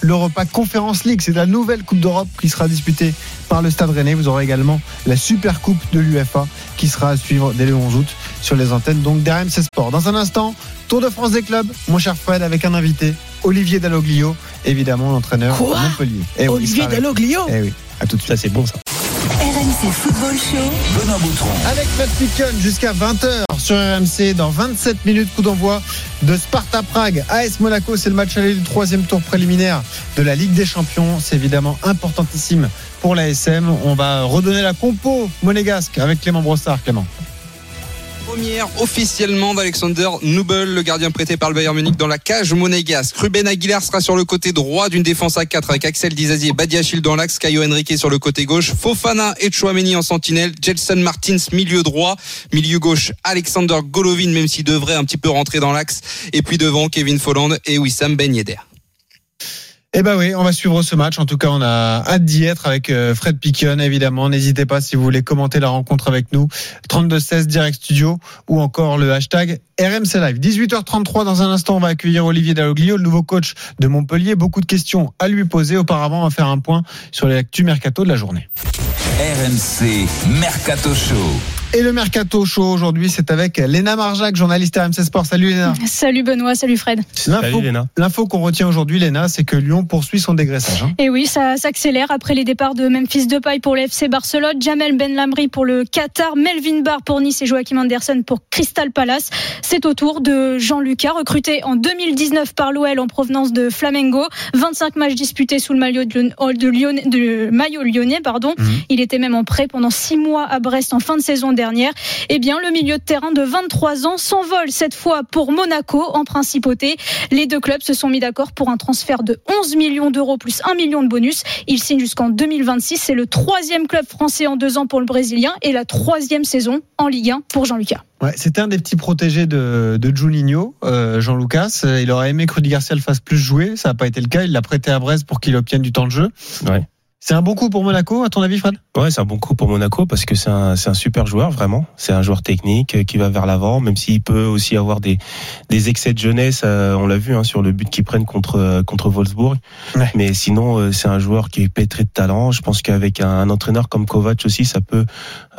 [SPEAKER 4] l'Europa Conference League. C'est la nouvelle Coupe d'Europe qui sera disputée par le Stade Rennais. Vous aurez également la Super Coupe de l'UFA qui sera à suivre dès le 11 août sur les antennes donc d'RMC Sport. Dans un instant, Tour de France des clubs, mon cher Fred, avec un invité, Olivier Dalloglio, évidemment l'entraîneur de Montpellier. Eh oui,
[SPEAKER 2] Olivier Dalloglio
[SPEAKER 4] Eh oui, à tout de suite.
[SPEAKER 5] Ça, c'est bon, ça.
[SPEAKER 2] RMC Football Show.
[SPEAKER 12] Benoît Boutron.
[SPEAKER 4] Avec Fred Picken jusqu'à 20h sur RMC. Dans 27 minutes, coup d'envoi de Sparta Prague. AS Monaco, c'est le match aller du troisième tour préliminaire de la Ligue des Champions. C'est évidemment importantissime pour l'ASM. On va redonner la compo monégasque avec Clément Brossard. Clément.
[SPEAKER 6] Première officiellement d'Alexander Nubel, le gardien prêté par le Bayern Munich dans la cage monégasque. Ruben Aguilar sera sur le côté droit d'une défense à 4 avec Axel Dizazi et Badiachil dans l'axe, Caio Henrique sur le côté gauche, Fofana et Chouameni en sentinelle, Jelson Martins milieu droit, milieu gauche Alexander Golovin même s'il devrait un petit peu rentrer dans l'axe et puis devant Kevin Folland et Wissam Ben Yedder.
[SPEAKER 4] Eh ben oui, on va suivre ce match. En tout cas, on a hâte d'y être avec euh, Fred Piquion, évidemment. N'hésitez pas si vous voulez commenter la rencontre avec nous. 32-16 direct studio ou encore le hashtag RMC Live. 18h33 dans un instant, on va accueillir Olivier Dalloglio, le nouveau coach de Montpellier. Beaucoup de questions à lui poser. Auparavant, on va faire un point sur les actus mercato de la journée.
[SPEAKER 3] RMC Mercato Show.
[SPEAKER 4] Et le Mercato Show aujourd'hui, c'est avec Léna Marjac, journaliste à RMC Sport. Salut Léna.
[SPEAKER 14] Salut Benoît, salut Fred.
[SPEAKER 4] L'info, l'info qu'on retient aujourd'hui, Léna, c'est que Lyon poursuit son dégraissage. hein.
[SPEAKER 14] Et oui, ça s'accélère après les départs de Memphis Depay pour le FC Barcelone, Jamel Ben Lamri pour le Qatar, Melvin Barr pour Nice et Joachim Anderson pour Crystal Palace. C'est au tour de Jean-Lucas, recruté en 2019 par l'OL en provenance de Flamengo. 25 matchs disputés sous le maillot de, Lyon- de, Lyon- de maillot lyonnais. Pardon. Il était même en prêt pendant 6 mois à Brest en fin de saison dernière. Eh bien, le milieu de terrain de 23 ans s'envole cette fois pour Monaco en principauté. Les deux clubs se sont mis d'accord pour un transfert de 11 millions d'euros plus 1 million de bonus. Il signe jusqu'en 2026. C'est le troisième club français en deux ans pour le Brésilien et la troisième saison en Ligue 1 pour Jean-Lucas.
[SPEAKER 4] Ouais, c'était un des petits protégés de, de Juninho, euh, Jean Lucas. Euh, Il aurait aimé que Rudy Garcia le fasse plus jouer. Ça n'a pas été le cas. Il l'a prêté à Brest pour qu'il obtienne du temps de jeu.
[SPEAKER 5] Ouais.
[SPEAKER 4] C'est un bon coup pour Monaco, à ton avis, Fred?
[SPEAKER 5] Ouais, c'est un bon coup pour Monaco parce que c'est un, c'est un super joueur, vraiment. C'est un joueur technique euh, qui va vers l'avant, même s'il peut aussi avoir des, des excès de jeunesse. euh, on l'a vu hein, sur le but qu'ils prennent contre, euh, contre Wolfsburg. Mais sinon, euh, c'est un joueur qui est pétré de talent. Je pense qu'avec un, un entraîneur comme Kovac aussi, ça peut,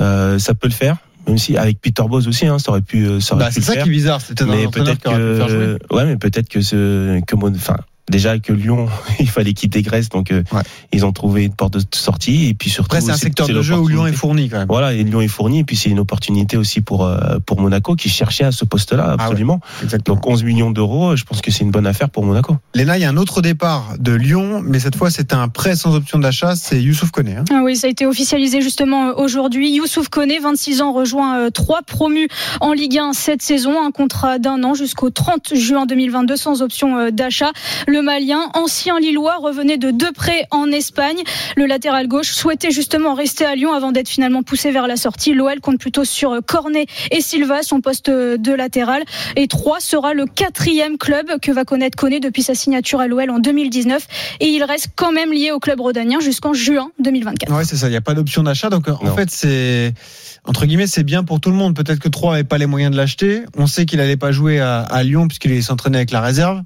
[SPEAKER 5] euh, ça peut le faire. Même si avec Peter Bose aussi, hein, ça aurait pu, ça aurait
[SPEAKER 4] Bah,
[SPEAKER 5] pu
[SPEAKER 4] c'est
[SPEAKER 5] le
[SPEAKER 4] ça
[SPEAKER 5] faire.
[SPEAKER 4] qui est bizarre, c'était un
[SPEAKER 5] mais
[SPEAKER 4] entraîneur
[SPEAKER 5] peut-être
[SPEAKER 4] qui aurait pu le faire jouer.
[SPEAKER 5] que, ouais, mais peut-être que ce, que Mon- enfin, déjà que Lyon, il fallait quitter Grèce, donc euh, ils ont trouvé une porte de sortie et puis surtout.
[SPEAKER 4] Après, c'est un secteur de jeu où Lyon est fourni quand même.
[SPEAKER 5] Voilà, et Lyon est fourni, et puis c'est une opportunité aussi pour euh, pour Monaco qui cherchait à ce poste-là
[SPEAKER 4] Ah
[SPEAKER 5] absolument. Donc 11 millions d'euros, je pense que c'est une bonne affaire pour Monaco.
[SPEAKER 4] Léna, il y a un autre départ de Lyon, mais cette fois, c'est un prêt sans option d'achat. C'est Youssouf Koné. hein.
[SPEAKER 14] Ah oui, ça a été officialisé justement euh, aujourd'hui. Youssouf Koné, 26 ans, rejoint euh, trois promus en Ligue 1 cette saison. Un contrat d'un an jusqu'au 30 juin 2022 sans option euh, d'achat. Le Malien, ancien Lillois, revenait de deux prêts en Espagne. Le latéral gauche souhaitait justement rester à Lyon avant d'être finalement poussé vers la sortie. L'OL compte plutôt sur Cornet et Silva, son poste de latéral. Et 3 sera le quatrième club que va connaître Koné depuis sa signature à l'OL en 2019. Et il reste quand même lié au club rhodanien jusqu'en juin 2024.
[SPEAKER 4] Ouais, c'est ça. Il n'y a pas d'option d'achat. Donc, en fait, c'est, entre guillemets, c'est bien pour tout le monde. Peut-être que Troyes n'avait pas les moyens de l'acheter. On sait qu'il n'allait pas jouer à, à Lyon puisqu'il s'entraînait avec la réserve.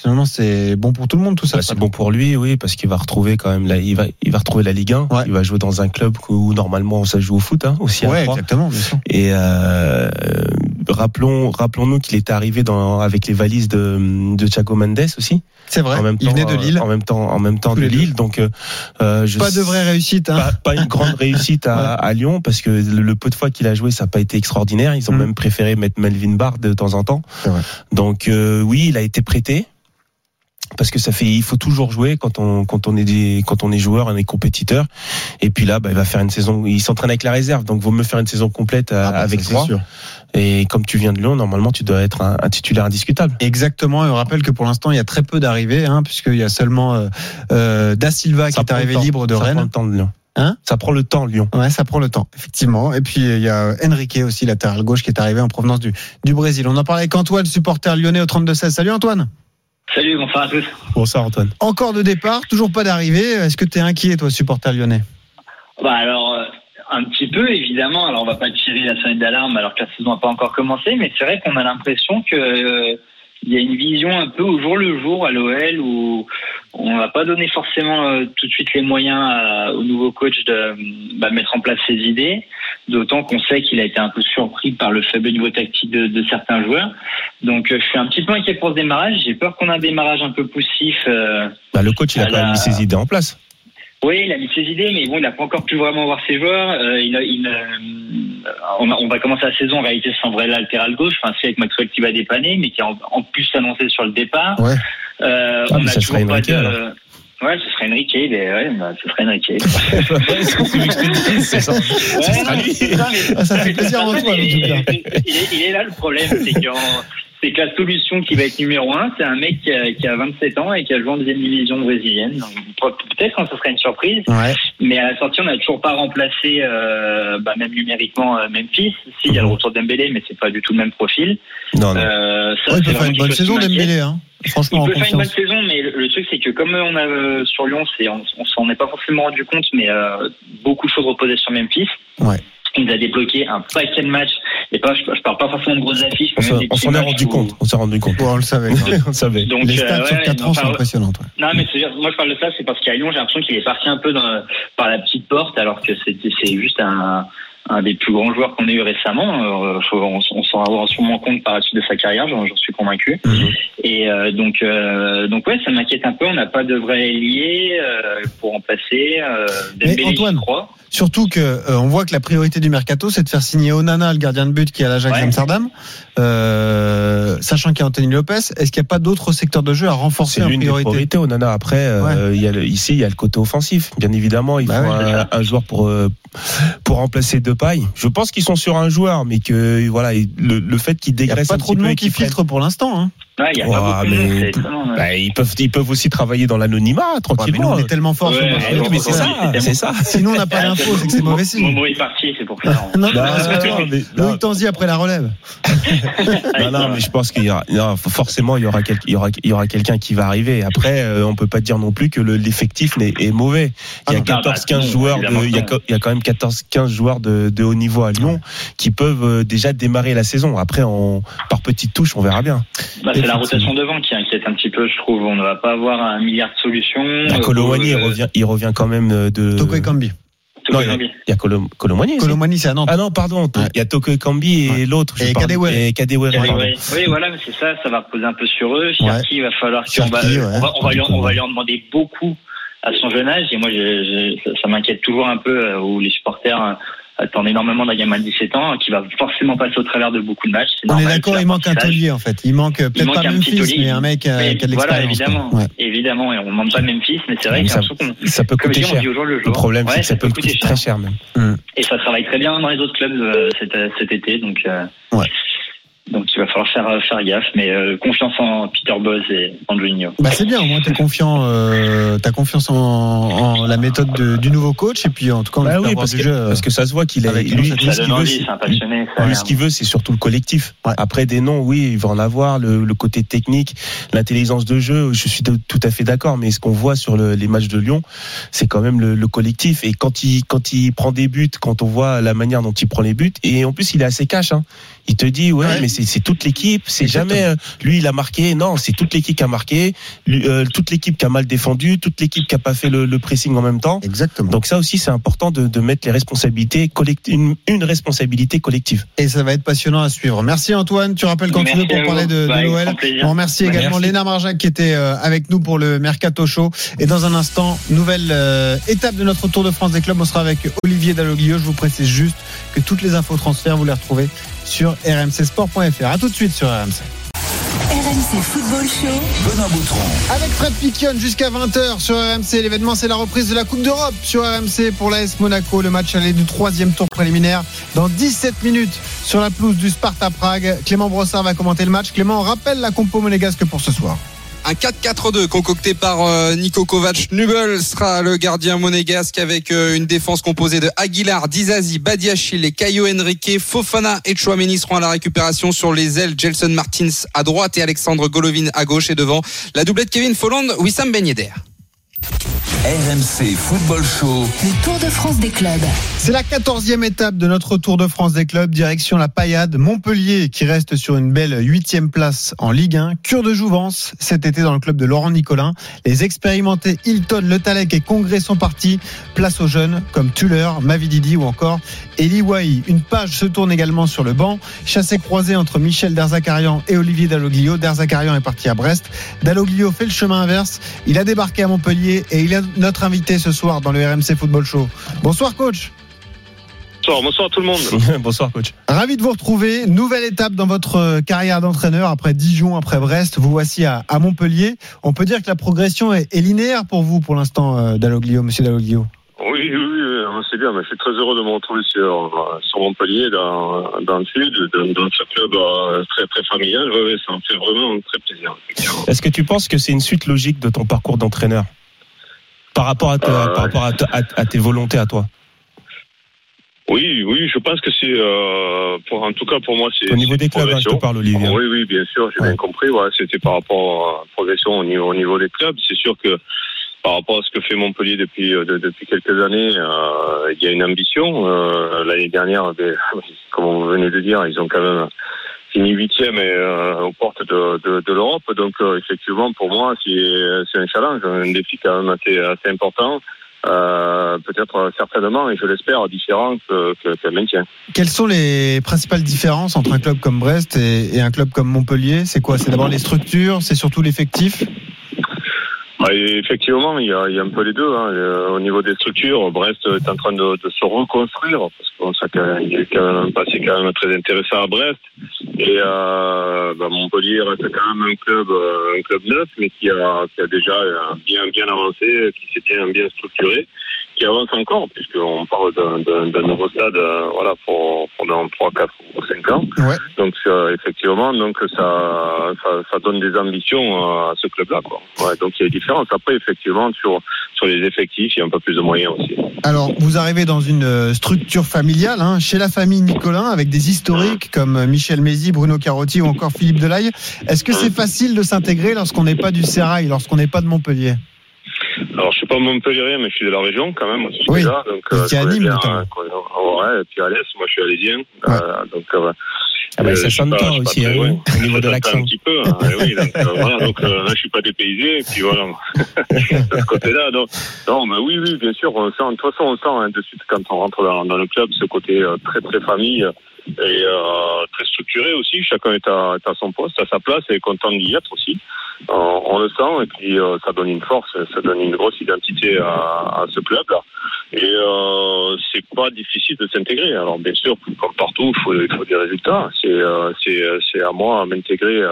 [SPEAKER 4] Finalement, c'est bon pour tout le monde, tout ça.
[SPEAKER 5] Bah, c'est bon pour lui, oui, parce qu'il va retrouver quand même la, il va, il va retrouver la Ligue 1. Il va jouer dans un club où normalement ça joue au foot, hein, aussi. à
[SPEAKER 4] Ouais, exactement, bien sûr.
[SPEAKER 5] Et euh, rappelons, rappelons-nous qu'il était arrivé dans, avec les valises de, de Thiago Mendes aussi.
[SPEAKER 4] C'est vrai.
[SPEAKER 5] En même
[SPEAKER 4] il
[SPEAKER 5] temps,
[SPEAKER 4] venait de
[SPEAKER 5] euh,
[SPEAKER 4] Lille.
[SPEAKER 5] En même temps, en même temps
[SPEAKER 4] Tous
[SPEAKER 5] de. Lille. Donc, euh, je
[SPEAKER 4] Pas de vraie réussite. Hein.
[SPEAKER 5] pas, pas une grande réussite à, à Lyon parce que le, le peu de fois qu'il a joué, ça n'a pas été extraordinaire. Ils ont même préféré mettre Melvin Barr de temps en temps. Donc euh, oui, il a été prêté parce que ça fait, il faut toujours jouer quand on quand on est des, quand on est joueur, on est compétiteur. Et puis là, bah, il va faire une saison. Il s'entraîne avec la réserve, donc vaut mieux faire une saison complète euh, avec
[SPEAKER 4] Ah bah, c'est
[SPEAKER 5] trois. Et comme tu viens de Lyon, normalement, tu dois être un, un titulaire indiscutable.
[SPEAKER 4] Exactement. Et on rappelle que pour l'instant, il y a très peu d'arrivées, hein, puisqu'il y a seulement euh, euh, Da Silva qui est arrivé libre de
[SPEAKER 5] Ça
[SPEAKER 4] Rennes.
[SPEAKER 5] prend le temps de Lyon.
[SPEAKER 4] Hein?
[SPEAKER 5] Ça prend le temps, Lyon.
[SPEAKER 4] Ouais, ça prend le temps, effectivement. Et puis il y a Enrique aussi, latéral gauche, qui est arrivé en provenance du, du Brésil. On en parlait avec Antoine, supporter lyonnais au 32-16. Salut Antoine.
[SPEAKER 15] Salut, bonsoir à tous.
[SPEAKER 5] Bonsoir Antoine.
[SPEAKER 4] Encore de départ, toujours pas d'arrivée. Est-ce que tu es inquiet, toi, supporter lyonnais
[SPEAKER 15] Bah alors, euh, un petit peu, évidemment. Alors, on va pas tirer la sonnette d'alarme alors que la saison n'a pas encore commencé, mais c'est vrai qu'on a l'impression que euh, il y a une vision un peu au jour le jour à l'OL où on va pas donner forcément euh, tout de suite les moyens au nouveau coach de bah, mettre en place ses idées. D'autant qu'on sait qu'il a été un peu surpris par le faible niveau tactique de, de certains joueurs. Donc, euh, je suis un petit peu inquiet pour ce démarrage. J'ai peur qu'on ait un démarrage un peu poussif. euh,
[SPEAKER 5] Bah, le coach, il a quand même mis ses idées en place.
[SPEAKER 15] Oui, il a mis ses idées, mais bon, il n'a pas encore pu vraiment voir ses joueurs. Euh, il a- il, euh, on, a- on va commencer la saison en réalité sans vrai latéral gauche, enfin c'est avec Maxwell qui va dépanner, mais qui a en, en plus annoncé sur le départ.
[SPEAKER 4] Ouais.
[SPEAKER 15] Euh,
[SPEAKER 5] Ah,
[SPEAKER 15] on a
[SPEAKER 5] ça
[SPEAKER 15] toujours pas de.
[SPEAKER 5] alors.
[SPEAKER 15] Ouais, ce serait Enrique, mais ouais, bah, ce serait Enrique.
[SPEAKER 5] c'est ça.
[SPEAKER 15] Ouais, non,
[SPEAKER 5] lui.
[SPEAKER 15] ça, mais-
[SPEAKER 4] Ah, ça fait plaisir
[SPEAKER 15] En il, il est là le problème, c'est qu'en- c'est que la solution qui va être numéro un, c'est un mec qui a, qui a 27 ans et qui a joué en deuxième division brésilienne. Donc, Peut-être que ce serait une surprise,
[SPEAKER 4] Ouais.
[SPEAKER 15] mais à la sortie, on n'a toujours pas remplacé, euh, bah, même numériquement, euh, Memphis. Si, il y a le retour d'Embélé, mais c'est pas du tout le même profil.
[SPEAKER 5] Non, non.
[SPEAKER 15] Euh, ça,
[SPEAKER 4] Ouais, peut faire une bonne saison. Dembélé, hein. Franchement,
[SPEAKER 15] Il
[SPEAKER 4] en
[SPEAKER 15] peut faire une bonne saison, mais le, le truc c'est que comme on a euh, sur Lyon, c'est on, on s'en est pas forcément rendu compte, mais euh, beaucoup de choses reposaient sur Memphis.
[SPEAKER 4] Ouais.
[SPEAKER 15] Il nous a débloqué un paquet de matchs. Et pas, je, je parle pas forcément de grosses affiches.
[SPEAKER 5] On on s'en est rendu
[SPEAKER 15] où-
[SPEAKER 5] compte. On s'est rendu compte.
[SPEAKER 4] Ouais, on le savait.
[SPEAKER 5] on le savait.
[SPEAKER 15] Donc,
[SPEAKER 4] Les
[SPEAKER 15] euh,
[SPEAKER 4] stats sur
[SPEAKER 15] ouais,
[SPEAKER 4] 4 ans
[SPEAKER 15] non,
[SPEAKER 4] sont impressionnantes. ouais.
[SPEAKER 15] Non, mais c'est-à-dire, moi je parle de ça, c'est parce qu'à Lyon, j'ai l'impression qu'il est parti un peu dans- par la petite porte, alors que c'était c'est juste un, un des plus grands joueurs qu'on ait eu récemment. Euh, on on s'en rendra sûrement compte par la suite de sa carrière, j'en suis convaincu.
[SPEAKER 4] Mhm.
[SPEAKER 15] Et euh, donc, euh, donc ouais, ça m'inquiète un peu. On n'a pas de vrai ailier euh, pour remplacer. Euh, Dembélé,
[SPEAKER 4] Antoine,
[SPEAKER 15] crois.
[SPEAKER 4] Surtout que euh, on voit que la priorité du mercato, c'est de faire signer Onana, le gardien de but qui est à l'Ajax
[SPEAKER 15] Ouais.
[SPEAKER 4] Amsterdam, euh, sachant qu'il y a Anthony Lopez. Est-ce qu'il n'y a pas d'autres secteurs de jeu à renforcer
[SPEAKER 5] C'est
[SPEAKER 4] en
[SPEAKER 5] l'une des
[SPEAKER 4] priorité
[SPEAKER 5] priorités, Onana. Après, euh, il y a le- ici, il y a le côté offensif. Bien évidemment, il
[SPEAKER 4] Bah
[SPEAKER 5] faut
[SPEAKER 4] ouais,
[SPEAKER 5] un, un joueur pour euh, pour remplacer Depay. Je pense qu'ils sont sur un joueur, mais que voilà, il- le, le fait qu'il
[SPEAKER 4] Il n'y a
[SPEAKER 5] dégraisse
[SPEAKER 4] pas trop de
[SPEAKER 5] et
[SPEAKER 4] qui filtrent pour l'instant. Hein.
[SPEAKER 15] Ouais, y a
[SPEAKER 5] mais-. Bah, ils peuvent ils peuvent aussi travailler dans l'anonymat
[SPEAKER 4] Ouais, mais nous,
[SPEAKER 5] tranquillement.
[SPEAKER 4] on est tellement fort sur le
[SPEAKER 15] Ouais,
[SPEAKER 5] mais c'est ça,
[SPEAKER 15] c'est
[SPEAKER 5] ça.
[SPEAKER 4] Sinon, on n'a pas d'infos, c'est que c'est mauvais signe.
[SPEAKER 15] Momo est parti, c'est pour ça.
[SPEAKER 4] Non,
[SPEAKER 5] Non, mais- non.
[SPEAKER 4] Loïc Tanzi après la relève.
[SPEAKER 5] Non, non, mais je pense qu'il y aura, non, forcément, il y aura, quel- il y aura, il y aura quelqu'un qui va arriver. Après, euh, on peut pas dire non plus que le- l'effectif est mauvais. Il y a
[SPEAKER 4] Ah non.
[SPEAKER 5] 14,
[SPEAKER 15] Ah bah,
[SPEAKER 5] 15
[SPEAKER 15] non,
[SPEAKER 5] joueurs de,
[SPEAKER 15] évidemment
[SPEAKER 5] il y a,
[SPEAKER 15] non.
[SPEAKER 5] quand même 14, 15 joueurs de, de haut niveau à Lyon qui peuvent euh, déjà démarrer la saison. Après, on, par petites touches, on verra bien.
[SPEAKER 15] Bah, c'est la rotation devant qui inquiète un petit peu, je trouve. On ne va pas avoir un milliard de solutions.
[SPEAKER 5] La Colomani, il revient, il revient quand même euh, de.
[SPEAKER 4] Toko.
[SPEAKER 15] Toko
[SPEAKER 5] Non, il y a,
[SPEAKER 15] Ekambi.
[SPEAKER 5] il y a Colom- Colomani.
[SPEAKER 4] Colomani, c'est à Nantes.
[SPEAKER 5] Ah non, pardon.
[SPEAKER 4] Ouais.
[SPEAKER 5] Il y a Toko Ekambi et
[SPEAKER 4] Ouais.
[SPEAKER 5] l'autre.
[SPEAKER 4] Et Kadewere.
[SPEAKER 5] et Kadewere,
[SPEAKER 15] Oui, voilà, mais c'est ça, ça va reposer un peu sur eux. Cherki, il va falloir qu'on va,
[SPEAKER 4] ouais.
[SPEAKER 15] on va, on va lui, on va lui en demander beaucoup à son jeune âge. Et moi, je- je- ça, ça m'inquiète toujours un peu euh, où les supporters attendent énormément d'un gamin de 17 ans qui va forcément passer au travers de beaucoup de matchs.
[SPEAKER 4] On est d'accord, il manque un taulier en fait. Il manque euh, peut-être pas
[SPEAKER 15] un petit
[SPEAKER 4] Memphis,
[SPEAKER 15] taulier.
[SPEAKER 4] mais un mec euh,
[SPEAKER 15] Mais
[SPEAKER 4] qui a de
[SPEAKER 15] voilà, évidemment.
[SPEAKER 4] Ouais.
[SPEAKER 15] évidemment, et on ne demande pas Memphis, mais c'est vrai j'ai
[SPEAKER 5] ça- peut coûter cher.
[SPEAKER 15] jour le
[SPEAKER 5] Le
[SPEAKER 15] jour.
[SPEAKER 5] problème,
[SPEAKER 15] Ouais,
[SPEAKER 5] c'est que ça peut coûter très cher même.
[SPEAKER 15] Et ça travaille très bien dans les autres clubs euh, cet, cet été, donc euh,
[SPEAKER 4] Ouais.
[SPEAKER 15] Il va falloir faire faire gaffe, mais euh, confiance en Peter Bosz et Angelino.
[SPEAKER 4] Bah c'est bien, au moins t'es confiant, euh, t'as confiance en, en la méthode de- du nouveau coach et puis en tout cas on
[SPEAKER 5] Bah oui, parce
[SPEAKER 4] du
[SPEAKER 5] que,
[SPEAKER 4] jeu. euh,
[SPEAKER 5] parce que ça se voit qu'il est lui, lui, ce qu'il veut, c'est-
[SPEAKER 15] passionné. ça,
[SPEAKER 5] lui,
[SPEAKER 15] hein.
[SPEAKER 5] ce qu'il veut, c'est surtout le collectif.
[SPEAKER 4] Ouais.
[SPEAKER 5] Après des noms, oui, il va en avoir le, le côté technique, l'intelligence de jeu. Je suis tout à fait d'accord, mais ce qu'on voit sur le- les matchs de Lyon, c'est quand même le, le collectif. Et quand il quand il prend des buts, quand on voit la manière dont il prend les buts, et en plus il est assez cash. Hein. Il te dit ouais,
[SPEAKER 4] Ouais.
[SPEAKER 5] mais c'est c'est toute l'équipe. C'est jamais euh, lui il a marqué. Non, c'est toute l'équipe qui a marqué. Lui, euh, toute l'équipe qui a mal défendu, toute l'équipe qui a pas fait le, le pressing en même temps.
[SPEAKER 4] Exactement.
[SPEAKER 5] Donc ça aussi c'est important de, de mettre les responsabilités collectives, une, une responsabilité collective.
[SPEAKER 4] Et ça va être passionnant à suivre. Merci Antoine, tu rappelles quand tu veux pour parler de, de
[SPEAKER 15] Bah, avec
[SPEAKER 4] l'OL. On remercie
[SPEAKER 15] Bah,
[SPEAKER 4] également. Léna Marjac qui était euh, avec nous pour le Mercato Show. Et dans un instant, nouvelle euh, étape de notre Tour de France des clubs. On sera avec Olivier Dalloglio. Je vous précise juste que toutes les infos transferts, vous les retrouvez sur rmcsport.fr. À tout de suite sur RMC.
[SPEAKER 2] RMC Football Show.
[SPEAKER 3] Benoît Boutron.
[SPEAKER 4] Avec Fred Piquion jusqu'à 20h sur RMC. L'événement, c'est la reprise de la Coupe d'Europe sur RMC pour l'AS Monaco. Le match aller du troisième tour préliminaire dans 17 minutes sur la pelouse du Sparta Prague. Clément Brossard va commenter le match. Clément, rappelle la compo monégasque pour ce soir.
[SPEAKER 6] Un 4-4-2 concocté par euh, Nico Kovac. Nubel sera le gardien monégasque avec euh, une défense composée de Aguilar, Dizazi, Badiachil et Caio Henrique. Fofana et Chouameni seront à la récupération sur les ailes. Gelson Martins à droite et Alexandre Golovin à gauche et devant la doublette Kevin Folland, Wissam Ben.
[SPEAKER 3] RMC Football Show.
[SPEAKER 2] Le Tour de France des clubs.
[SPEAKER 4] C'est la quatorzième étape de notre Tour de France des clubs, direction la Paillade, Montpellier qui reste sur une belle huitième place en Ligue 1, cure de jouvence cet été dans le club de Laurent Nicolin. Les expérimentés Hilton, Le Talec et Congrès sont partis, place aux jeunes comme Tuller, Mavididi ou encore Eli Wahi. Une page se tourne également sur le banc, chassé croisé entre Michel Derzakarian et Olivier Dalloglio. Derzakarian est parti à Brest, Dalloglio fait le chemin inverse, il a débarqué à Montpellier et il est notre invité ce soir dans le RMC Football Show. Bonsoir coach.
[SPEAKER 16] bonsoir, bonsoir à tout le monde.
[SPEAKER 5] bonsoir coach.
[SPEAKER 4] Ravi de vous retrouver. Nouvelle étape dans votre euh, carrière d'entraîneur après Dijon, après Brest. Vous voici à, à Montpellier. On peut dire que la progression est, est linéaire pour vous pour l'instant, euh, Dalloglio, monsieur Dalloglio.
[SPEAKER 16] Oui, oui, oui, c'est bien, mais je suis très heureux de me retrouver sur, euh, sur Montpellier, dans, dans le sud, dans, dans ce club euh, très, très familial. Oui, oui, ça me fait vraiment très plaisir.
[SPEAKER 5] Est-ce que tu penses que c'est une suite logique de ton parcours d'entraîneur? Par rapport à, ta-
[SPEAKER 16] Euh,
[SPEAKER 5] par rapport à, ta- à- à tes volontés à toi
[SPEAKER 16] Oui, oui, je pense que c'est, euh, pour, en tout cas pour moi, c'est.
[SPEAKER 5] Au niveau des clubs, hein, je te parle, Olivier.
[SPEAKER 16] Oui, oui, bien sûr, j'ai bien compris. Voilà, c'était par rapport à la progression au niveau, au niveau des clubs. C'est sûr que par rapport à ce que fait Montpellier depuis euh, de- depuis quelques années, euh, il y a une ambition. Euh, L'année dernière, ben, comme vous venez de dire, ils ont quand même fini huitième et euh, aux portes de, de, l'Europe. Donc euh, effectivement, pour moi, c'est un challenge, un défi quand même assez, assez important. Euh, peut-être certainement, et je l'espère, différent que, que, le maintien.
[SPEAKER 4] Quelles sont les principales différences entre un club comme Brest et un club comme Montpellier? C'est quoi? C'est d'abord les structures, c'est surtout l'effectif?
[SPEAKER 16] Bah, effectivement, il y, a, il y a un peu les deux. Hein. Euh, Au niveau des structures, Brest est en train de, de se reconstruire parce qu'on sait qu'il y a quand même passé quand même très intéressant à Brest. Et euh, bah, Montpellier reste quand même un club, euh, un club neuf, mais qui a, qui a déjà euh, bien bien avancé, qui s'est bien bien structuré, qui avance encore puisqu'on parle d'un- nouveau stade, euh, voilà, pour, pour dans 3, 4 ou 5 ans. Donc euh, effectivement, donc ça, ça, ça donne des ambitions euh, à ce club-là. Ouais, donc il y a des différences. Après, effectivement, sur sur les effectifs, il y a un peu plus de moyens aussi.
[SPEAKER 4] Alors, vous arrivez dans une euh, structure familiale, hein, chez la famille Nicolin, avec des historiques comme Michel Mézi, Bruno Carotti ou encore Philippe Delaille. Est-ce que c'est facile de s'intégrer lorsqu'on n'est pas du Sérail, lorsqu'on n'est pas de Montpellier?
[SPEAKER 16] Alors, je suis pas Montpellierien, mais je suis de la région quand même. Aussi,
[SPEAKER 4] Oui.
[SPEAKER 16] déjà, donc, euh, je
[SPEAKER 4] à
[SPEAKER 16] connais
[SPEAKER 4] Nîmes, notamment.
[SPEAKER 16] euh, ouais, et puis à l'Est, moi, je suis alésien. Euh, donc, euh,
[SPEAKER 5] Ah bah,
[SPEAKER 16] euh,
[SPEAKER 5] ça
[SPEAKER 16] je suis
[SPEAKER 5] sonne
[SPEAKER 16] pas-
[SPEAKER 5] pas
[SPEAKER 16] je suis
[SPEAKER 5] aussi,
[SPEAKER 16] très
[SPEAKER 5] hein, au niveau de l'accent.
[SPEAKER 16] Un petit peu, hein, et oui, donc, euh, voilà, donc euh, là, je suis pas dépaysé, et puis voilà, de ce côté-là. Donc, non, mais oui, oui, bien sûr, on sent, de toute façon, on sent hein, de suite quand on rentre dans, dans le club ce côté euh, très, très famille et euh, très structuré aussi. Chacun est à, son poste, à sa place, et content d'y être aussi. Euh, on le sent, et puis euh, ça donne une force, ça donne une grosse identité à, ce club-là. Et c'est pas difficile de s'intégrer. Alors bien sûr, comme partout, il faut, des résultats. C'est à moi à m'intégrer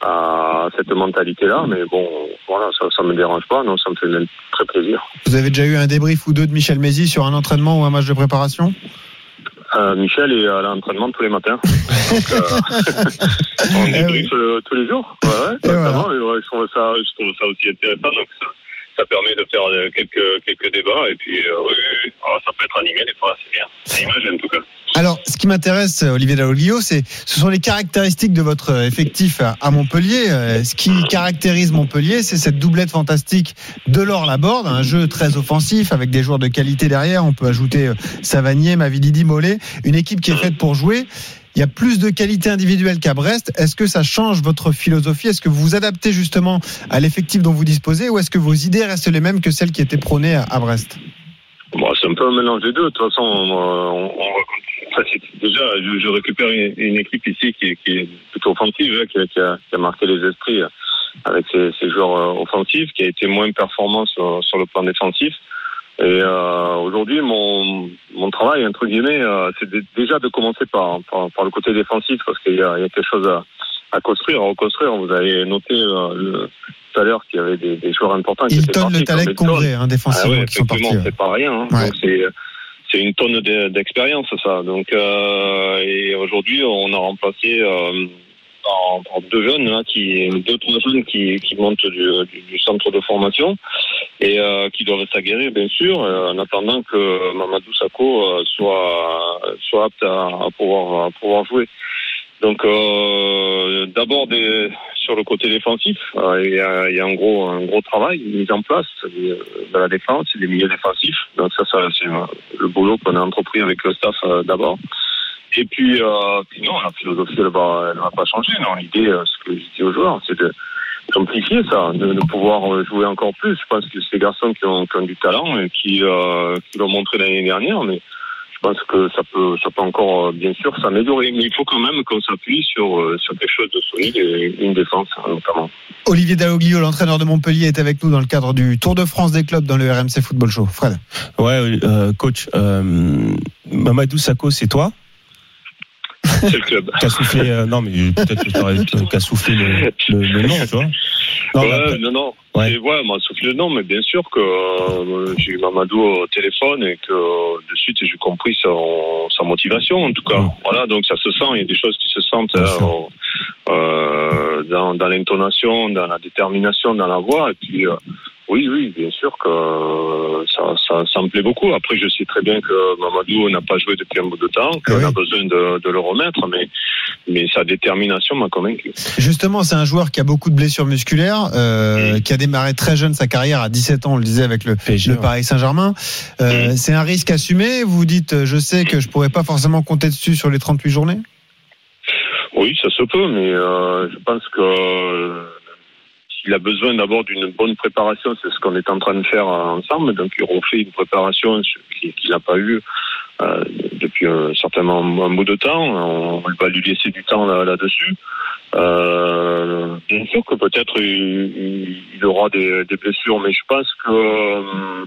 [SPEAKER 16] à, cette mentalité-là. Mais bon, voilà, ça ça me dérange pas. Non, ça me fait très plaisir.
[SPEAKER 4] Vous avez déjà eu un débrief ou deux de Michel Mézi sur un entraînement ou un match de préparation?
[SPEAKER 16] Euh, Michel est à l'entraînement tous les matins. Donc, euh, on débriefe euh, tous les jours. Ouais, ouais, notamment, et ouais, je, trouve ça, je trouve ça aussi intéressant. Donc, ça, permet de faire euh, quelques, débats. Et puis, euh. Ah, ça peut être animé des fois, c'est bien. En tout cas.
[SPEAKER 4] Alors, ce qui m'intéresse, euh, Olivier Dalloglio, c'est ce sont les caractéristiques de votre effectif à, Montpellier. Ce qui caractérise Montpellier, c'est cette doublette fantastique de l'or Laborde, un jeu très offensif avec des joueurs de qualité derrière. On peut ajouter Savanier, Mavididi, Mollet, une équipe qui est faite pour jouer. Il y a plus de qualité individuelle qu'à Brest. Est-ce que ça change votre philosophie? Est-ce que vous vous adaptez justement à l'effectif dont vous disposez ou est-ce que vos idées restent les mêmes que celles qui étaient prônées à, Brest?
[SPEAKER 16] Bon, c'est un peu un mélange des deux. De toute façon, on, déjà, je, récupère une, équipe ici qui, est- plutôt offensive, hein, qui, a, marqué les esprits euh, avec ses, joueurs euh, offensifs, qui a été moins performant sur le plan défensif. Et euh, aujourd'hui, mon, mon travail, entre guillemets, euh, c'est déjà de commencer par, par, par le côté défensif, parce qu'il y y a quelque chose à, à construire, à reconstruire. Vous avez noté euh, le, tout à l'heure qu'il y avait des, des joueurs importants qui étaient partis,
[SPEAKER 4] Le
[SPEAKER 16] Hilton.
[SPEAKER 4] Congrès, hein, défensivement,
[SPEAKER 16] Ah ouais,
[SPEAKER 4] qui sont partis.
[SPEAKER 16] c'est pas rien. hein.
[SPEAKER 4] Ouais.
[SPEAKER 16] Donc c'est c'est une tonne de- d'expérience ça. Donc euh, et aujourd'hui on a remplacé euh, par, deux jeunes là, qui deux trois jeunes qui, qui montent du, du, du centre de formation et euh, qui doivent s'aguerrir bien sûr euh, en attendant que Mamadou Sakho euh, soit soit apte à, à pouvoir à pouvoir jouer. Donc euh, d'abord sur le côté défensif, euh, il y, a, il y a un gros un gros travail mis en place euh, dans la défense, des milieux défensifs. Donc ça, ça c'est euh, le boulot qu'on a entrepris avec le staff euh, d'abord. Et puis, euh, puis non, la philosophie elle va elle va pas changer. Non, l'idée, euh, ce que je dis aux joueurs, c'est de d'amplifier ça, de, de pouvoir euh, jouer encore plus. Je pense que c'est des garçons qui ont, qui ont du talent et qui, euh, qui l'ont montré l'année dernière, mais je pense que ça peut, ça peut encore, euh, bien sûr, s'améliorer. Mais il faut quand même qu'on s'appuie sur, euh, sur quelque chose de solide et une défense, hein, notamment.
[SPEAKER 4] Olivier Dalloglio, l'entraîneur de Montpellier, est avec nous dans le cadre du Tour de France des clubs dans le RMC Football Show. Fred.
[SPEAKER 5] Ouais, euh, coach, euh, Mamadou Sakho, c'est toi?
[SPEAKER 16] C'est le club.
[SPEAKER 5] Qui a soufflé, euh, non, mais peut-être que t'aurais- qui a soufflé le, le, le nom, tu vois. Non,
[SPEAKER 16] ouais,
[SPEAKER 5] après-
[SPEAKER 16] non, non.
[SPEAKER 5] Ouais.
[SPEAKER 16] M'a soufflé le nom, mais bien sûr que euh, j'ai eu Mamadou au téléphone et que euh, de suite j'ai compris son, sa motivation en tout cas. Voilà, donc ça se sent, il y a des choses qui se sentent euh, dans, dans l'intonation, dans la détermination, dans la voix. Et puis oui, oui, bien sûr que euh, ça, ça, ça me plaît beaucoup. Après, je sais très bien que Mamadou n'a pas joué depuis un bout de temps, qu'on a besoin de, de le remettre, mais, mais sa détermination m'a convaincu.
[SPEAKER 4] Justement, c'est un joueur qui a beaucoup de blessures musculaires, euh, qui a démarré très jeune sa carrière à 17 ans, on le disait avec le, le Paris Saint-Germain. Euh, C'est un risque assumé. Vous vous dites, je sais que je pourrais pas forcément compter dessus sur les 38 journées?
[SPEAKER 16] Oui, ça se peut, mais euh, je pense que euh, s'il a besoin d'abord d'une bonne préparation, c'est ce qu'on est en train de faire euh, ensemble. Donc, il refait une préparation qu'il n'a pas eu euh, depuis euh, certainement un bout de temps. On va lui laisser du temps là- là-dessus. Euh, bien sûr que peut-être il, il- il aura des, des blessures, mais je pense que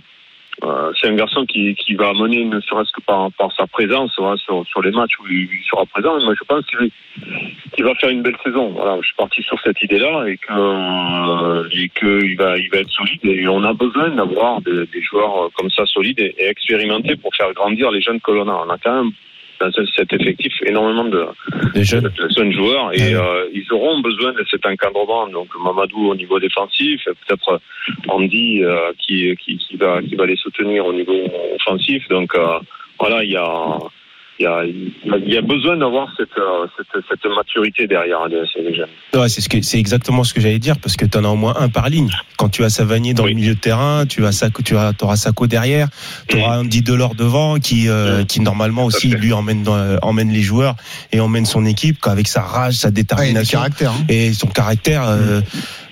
[SPEAKER 16] euh, c'est un garçon qui, qui va amener, ne serait-ce que par, par sa présence voilà, sur, sur les matchs où il, sera présent. Moi, je pense qu'il va faire une belle saison. Je suis parti sur cette idée-là et que euh, qu'il va, il va être solide. Et on a besoin d'avoir des, joueurs euh, comme ça solides et, et expérimentés pour faire grandir les jeunes que l'on a. On a quand même cet effectif énormément de,
[SPEAKER 5] de
[SPEAKER 16] jeunes. joueurs et euh, ils auront besoin de cet encadrement. Donc Mamadou au niveau défensif, et peut-être Andy euh, qui, qui, qui va qui va les soutenir au niveau offensif. Donc euh, voilà, il y a il y a, il y a besoin d'avoir cette, euh, cette, cette maturité derrière de ces jeunes.
[SPEAKER 5] Ouais, c'est ce que c'est exactement ce que j'allais dire parce que tu en as au moins un par ligne. Quand tu as Savanier dans le milieu de terrain, tu as Sako, tu as auras Sako derrière, tu auras Andy Delors devant qui euh, qui normalement aussi lui emmène dans- euh, emmène les joueurs et emmène son équipe quoi, avec sa rage, sa détermination
[SPEAKER 4] caractère, hein.
[SPEAKER 5] et son caractère. euh,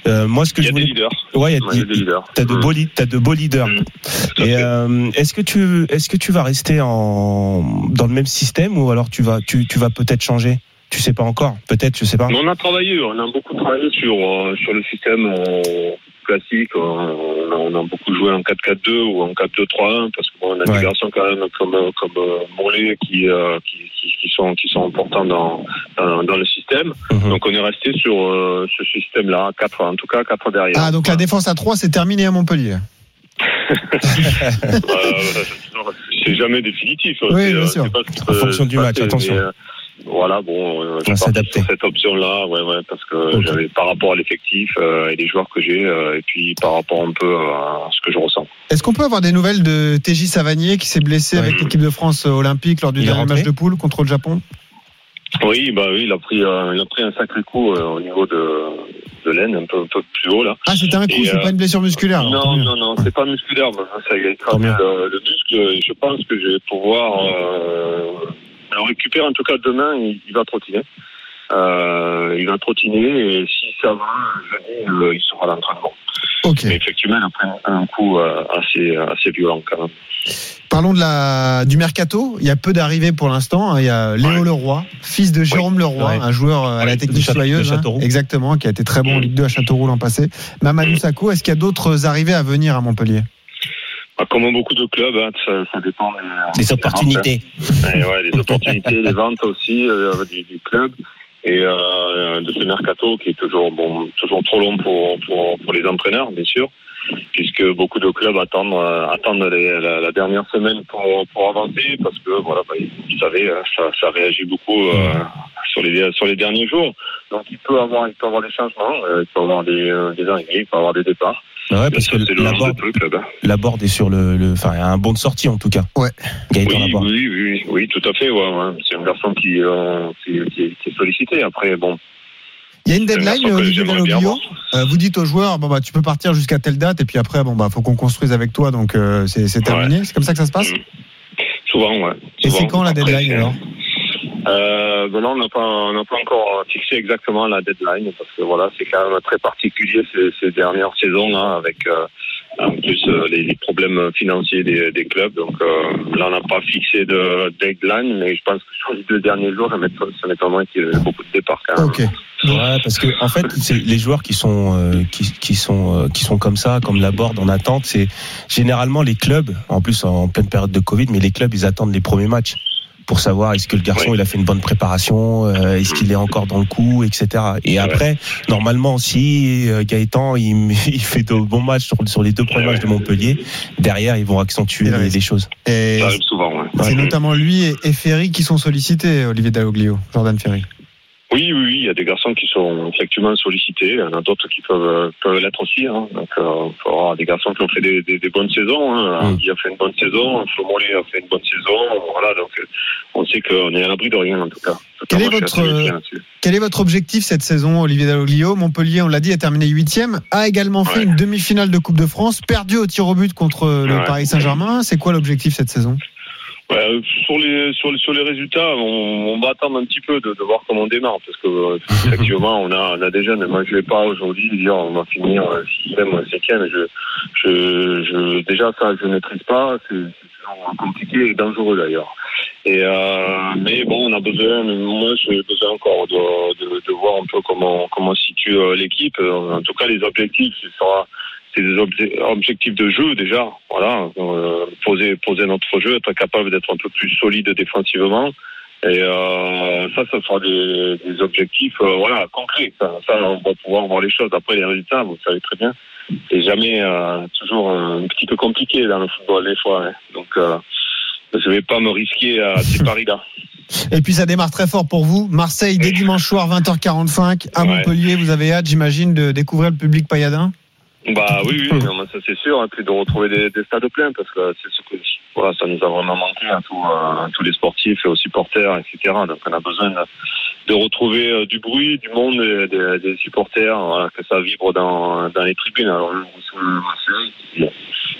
[SPEAKER 5] euh, moi, ce que
[SPEAKER 16] Il y
[SPEAKER 5] je
[SPEAKER 16] a des
[SPEAKER 5] voulais,
[SPEAKER 16] leaders.
[SPEAKER 5] ouais, il y a,
[SPEAKER 16] des leaders.
[SPEAKER 5] T'as de beaux, t'as de beaux leaders. Et euh, est-ce que tu, est-ce que tu vas rester en dans le même système ou alors tu vas, tu, tu vas peut-être changer? Tu sais pas encore. Peut-être, je sais pas.
[SPEAKER 16] On a travaillé, on a beaucoup travaillé sur, euh, sur le système euh, classique. On a, on a beaucoup joué en 4-4-2 ou en 4-2-3-1 parce qu'on a des garçons quand même comme, comme euh, Mollet qui, euh, qui, qui, qui sont, qui sont importants dans, dans, dans le système.
[SPEAKER 5] Mhm.
[SPEAKER 16] Donc on est resté sur euh, ce système-là, 4 en tout cas, 4 derrière.
[SPEAKER 4] Ah, donc la défense à 3, c'est terminé à Montpellier.
[SPEAKER 16] Euh, c'est jamais définitif.
[SPEAKER 4] Oui,
[SPEAKER 16] C'est,
[SPEAKER 4] bien sûr.
[SPEAKER 16] c'est pas
[SPEAKER 5] En fonction du match, attention.
[SPEAKER 16] mais, voilà, bon, euh, suis parti
[SPEAKER 5] s'adapter.
[SPEAKER 16] sur cette option-là, ouais, ouais, parce que j'avais par rapport à l'effectif euh, et les joueurs que j'ai, euh, et puis par rapport un peu à ce que je ressens.
[SPEAKER 4] Est-ce qu'on peut avoir des nouvelles de TJ Savanier qui s'est blessé avec l'équipe de France euh, olympique lors du
[SPEAKER 5] Il
[SPEAKER 4] dernier match de poule contre le Japon?
[SPEAKER 16] Oui, bah oui, il a pris, euh, il a pris un sacré coup euh, au niveau de, de l'aine, un peu, un peu plus haut là.
[SPEAKER 4] Ah, c'était un coup, c'est
[SPEAKER 16] euh,
[SPEAKER 4] pas une blessure musculaire.
[SPEAKER 16] Non, non, non, c'est pas musculaire. Ça a le, le muscle. Je pense que je vais pouvoir euh, le récupérer. En tout cas, demain, il, il va trottiner. Euh, il va trottiner et si ça va, jeudi, euh, il sera à l'entraînement. Mais effectivement, il a pris un coup euh, assez, assez violent quand même.
[SPEAKER 4] Parlons de la, du mercato. Il y a peu d'arrivées pour l'instant. hein. Il y a Léo Leroy, fils de Jérôme Leroy,
[SPEAKER 5] Ouais.
[SPEAKER 4] un joueur euh, à la technique soyeuse. hein.
[SPEAKER 5] Châteauroux.
[SPEAKER 4] exactement, qui a été très bon en Ligue 2 à Châteauroux l'an passé. Mamadou Sakho, est-ce qu'il y a d'autres arrivées à venir à Montpellier?
[SPEAKER 16] Comme beaucoup de clubs, hein, ça, ça dépend des,
[SPEAKER 5] Des opportunités.
[SPEAKER 16] ventes, hein. Ouais, les opportunités, les ventes aussi euh, du, du club et euh, de ce mercato qui est toujours bon, toujours trop long pour, pour, pour les entraîneurs, bien sûr, puisque beaucoup de clubs attendent euh, attendent les- la, la dernière semaine pour, pour avancer parce que voilà, bah, vous savez, euh, ça, ça réagit beaucoup euh, sur les sur les derniers jours. Donc il peut avoir il peut avoir des changements, euh, il peut avoir des, euh, des arrivées, il peut avoir des départs.
[SPEAKER 5] Ouais, parce
[SPEAKER 16] ça,
[SPEAKER 5] que la
[SPEAKER 16] jeu
[SPEAKER 5] board,
[SPEAKER 16] de tout club.
[SPEAKER 5] la board est sur le, le, enfin, un bon de sortie en tout cas.
[SPEAKER 4] Ouais.
[SPEAKER 5] Gaëtan
[SPEAKER 16] Oui,
[SPEAKER 5] Laborde.
[SPEAKER 16] oui, oui, oui, tout à fait. Ouais, ouais. C'est un garçon qui, euh, qui, qui, qui est sollicité. Après, bon.
[SPEAKER 4] Il y a une
[SPEAKER 16] un
[SPEAKER 4] deadline,
[SPEAKER 16] garçon que
[SPEAKER 4] Olivier. Euh, vous dites aux joueurs, bon bah tu peux partir jusqu'à telle date et puis après bon bah faut qu'on construise avec toi donc euh, c'est terminé. C'est comme ça que ça se passe.
[SPEAKER 16] Souvent, ouais.
[SPEAKER 4] Et c'est quand la deadline alors?
[SPEAKER 16] Euh, ben là, on n'a pas, pas encore fixé exactement la deadline parce que voilà, c'est quand même très particulier ces, ces dernières saisons là avec euh, en plus euh, les, les problèmes financiers des, des clubs. Donc euh, là, on n'a pas fixé de deadline, mais je pense que sur les deux derniers jours, ça m'étonne- ça m'étonnerait qu'il y ait beaucoup de départs quand même.
[SPEAKER 5] Ouais, parce que en fait, c'est les joueurs qui sont euh, qui, qui sont euh, qui sont comme ça, comme la board en attente, c'est généralement les clubs. En plus, en pleine période de Covid, mais les clubs, ils attendent les premiers matchs pour savoir est-ce que le garçon il a fait une bonne préparation, euh, est-ce qu'il est encore dans le coup, etc. Et après, normalement, si euh, Gaëtan il, il fait de bons matchs sur, sur les deux premiers matchs de Montpellier, derrière ils vont accentuer les, les choses.
[SPEAKER 4] Et
[SPEAKER 16] Ça arrive souvent, ouais.
[SPEAKER 4] c'est notamment lui et, et Ferry qui sont sollicités, Olivier Dalloglio, Jordan Ferry.
[SPEAKER 16] Oui, oui, oui, il y a des garçons qui sont effectivement sollicités, il y en a d'autres qui peuvent, peuvent l'être aussi. Hein. Donc, euh, il faut avoir des garçons qui ont fait des, des, des bonnes saisons. Hein. Andy a fait une bonne saison, Flo Mollet a fait une bonne saison. Voilà, donc euh, on sait qu'on est à l'abri de rien en tout cas.
[SPEAKER 4] Quel est votre. Quel est votre objectif cette saison, Olivier Dalloglio Montpellier, on l'a dit, a terminé huitième, a également fait une demi-finale de Coupe de France, perdu au tir au but contre le
[SPEAKER 16] Ouais.
[SPEAKER 4] Paris Saint-Germain. C'est quoi l'objectif cette saison?
[SPEAKER 16] Ouais, euh, sur les sur les sur les résultats, on, on va attendre un petit peu de, de voir comment on démarre parce que euh, effectivement on a on a des jeunes. Moi je vais pas aujourd'hui dire on va finir euh, sixième ou cinquième. Je je je déjà ça je ne maîtrise pas. C'est compliqué et dangereux d'ailleurs. Et euh, mais bon on a besoin. Moi j'ai besoin encore de, de de voir un peu comment comment se situe euh, l'équipe. Euh, En tout cas les objectifs ce sera c'est des obje- objectifs de jeu déjà. Voilà, euh, poser poser notre jeu, être capable d'être un peu plus solide défensivement. Et euh, ça, ça sera des, des objectifs, euh, voilà, concrets. Ça, ça, on va pouvoir voir les choses. Après les résultats, vous savez très bien, c'est jamais euh, toujours un petit peu compliqué dans le football des fois. hein. Donc, je vais pas me risquer à ces paris-là.
[SPEAKER 4] Et puis ça démarre très fort pour vous. Marseille, dès dimanche soir, 20h45, à
[SPEAKER 16] Ouais.
[SPEAKER 4] Montpellier. Vous avez hâte, j'imagine, de découvrir le public payadin?
[SPEAKER 16] Bah oui, oui, ça c'est sûr. Et puis de retrouver des, des stades pleins parce que c'est ce que voilà, ça nous a vraiment manqué à, tous, euh, à tous les sportifs et aux supporters, etc. Donc on a besoin de, retrouver euh, du bruit, du monde, et des, supporters, voilà, que ça vibre dans, dans les tribunes. Alors le Marseille,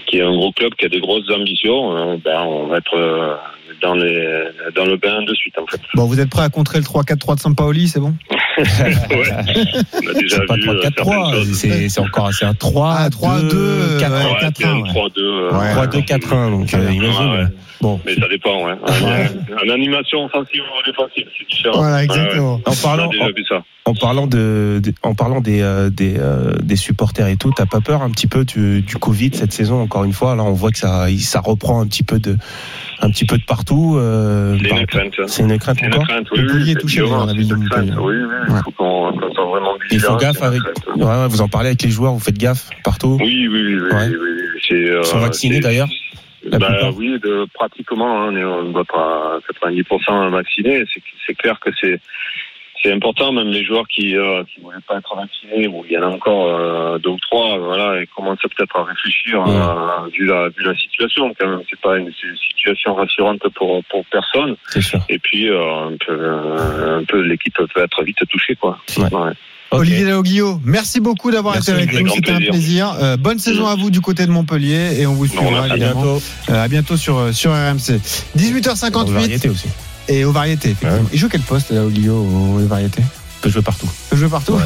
[SPEAKER 16] qui- est un gros club qui a des grosses ambitions, euh, ben, on va être dans, les, dans le bain de suite en fait.
[SPEAKER 4] Bon, vous êtes prêt à contrer le 3-4-3 de Sampaoli, c'est bon?
[SPEAKER 16] Ouais. On a déjà
[SPEAKER 5] C'est pas
[SPEAKER 16] vu euh, certaines
[SPEAKER 5] 3-4-3,
[SPEAKER 16] choses.
[SPEAKER 5] c'est c'est encore c'est un 3
[SPEAKER 4] Ah, 3-2,
[SPEAKER 5] 2 4
[SPEAKER 4] ouais,
[SPEAKER 16] Ouais,
[SPEAKER 4] 4-1,
[SPEAKER 16] c'est un
[SPEAKER 4] ouais.
[SPEAKER 16] 3-2. euh,
[SPEAKER 5] 3-2 4-1 donc euh, imagine. Bon.
[SPEAKER 16] Mais ça dépend, ouais. En, animation offensive ou défensive, c'est différent.
[SPEAKER 4] Voilà, exactement.
[SPEAKER 16] ouais.
[SPEAKER 5] En parlant-
[SPEAKER 16] On a déjà vu ça.
[SPEAKER 5] En parlant de, de- en parlant des euh, des, euh, des supporters et tout, t'as pas peur un petit peu du, du Covid cette saison encore une fois? Là, on voit que ça ça reprend un petit peu de un petit peu de partout. euh,
[SPEAKER 16] C'est une crainte. hein.
[SPEAKER 5] C'est une crainte
[SPEAKER 16] C'est une
[SPEAKER 5] encore?
[SPEAKER 16] crainte, oui.
[SPEAKER 4] Montpellier est touché,
[SPEAKER 16] crainte, Oui, oui, il faut qu'on soit vraiment
[SPEAKER 5] Il faut
[SPEAKER 16] vigilant.
[SPEAKER 5] gaffe avec. Ouais, ouais, vous en parlez avec les joueurs, vous faites gaffe partout?
[SPEAKER 16] Oui, oui, oui,
[SPEAKER 5] Ouais. Ils sont vaccinés d'ailleurs.
[SPEAKER 16] Bah, oui, de, pratiquement, hein, on est on doit être à 90% vaccinés. C'est clair que c'est, c'est important, même les joueurs qui euh, qui voulaient pas être vaccinés, ou il y en a encore euh, deux ou trois, voilà, et commencent peut-être à réfléchir
[SPEAKER 5] Ouais.
[SPEAKER 16] euh, vu la vu la situation. Quand même, c'est pas une, situation rassurante pour pour personne.
[SPEAKER 5] Sûr.
[SPEAKER 16] Et puis euh, un peu euh, l'équipe peut être vite touchée, quoi.
[SPEAKER 5] Ouais.
[SPEAKER 16] Ouais.
[SPEAKER 5] Ok.
[SPEAKER 4] Olivier Dalloglio, merci beaucoup d'avoir été avec nous. C'était un
[SPEAKER 16] plaisir.
[SPEAKER 4] Euh, bonne saison à vous du côté de Montpellier et on vous suivra.
[SPEAKER 5] À bientôt.
[SPEAKER 4] Euh, à bientôt sur, sur RMC.
[SPEAKER 5] Aux
[SPEAKER 4] 18h58
[SPEAKER 5] variétés aussi.
[SPEAKER 4] Et aux variétés. effectivement.
[SPEAKER 5] Ouais.
[SPEAKER 4] Il joue quel poste Dalloglio aux variétés
[SPEAKER 5] peut jouer partout.
[SPEAKER 4] Il peut jouer partout
[SPEAKER 5] Ouais,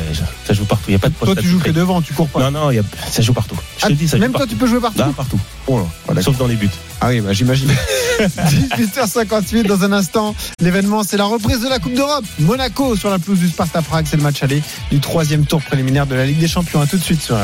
[SPEAKER 5] ça joue partout. Il a pas de poste
[SPEAKER 4] Toi tu joues que devant, tu cours pas.
[SPEAKER 5] Non non, y a- ça joue partout. Je
[SPEAKER 4] Ah,
[SPEAKER 5] te dis ça joue
[SPEAKER 4] même toi tu peux jouer partout
[SPEAKER 5] Là, partout.
[SPEAKER 4] Oh là.
[SPEAKER 5] Sauf dans les buts.
[SPEAKER 4] Ah oui, bah j'imagine. 18h58 dans un instant. L'événement, c'est la reprise de la Coupe d'Europe. Monaco sur la pelouse du Sparta Prague, c'est le match aller du troisième tour préliminaire de la Ligue des Champions. À tout de suite sur.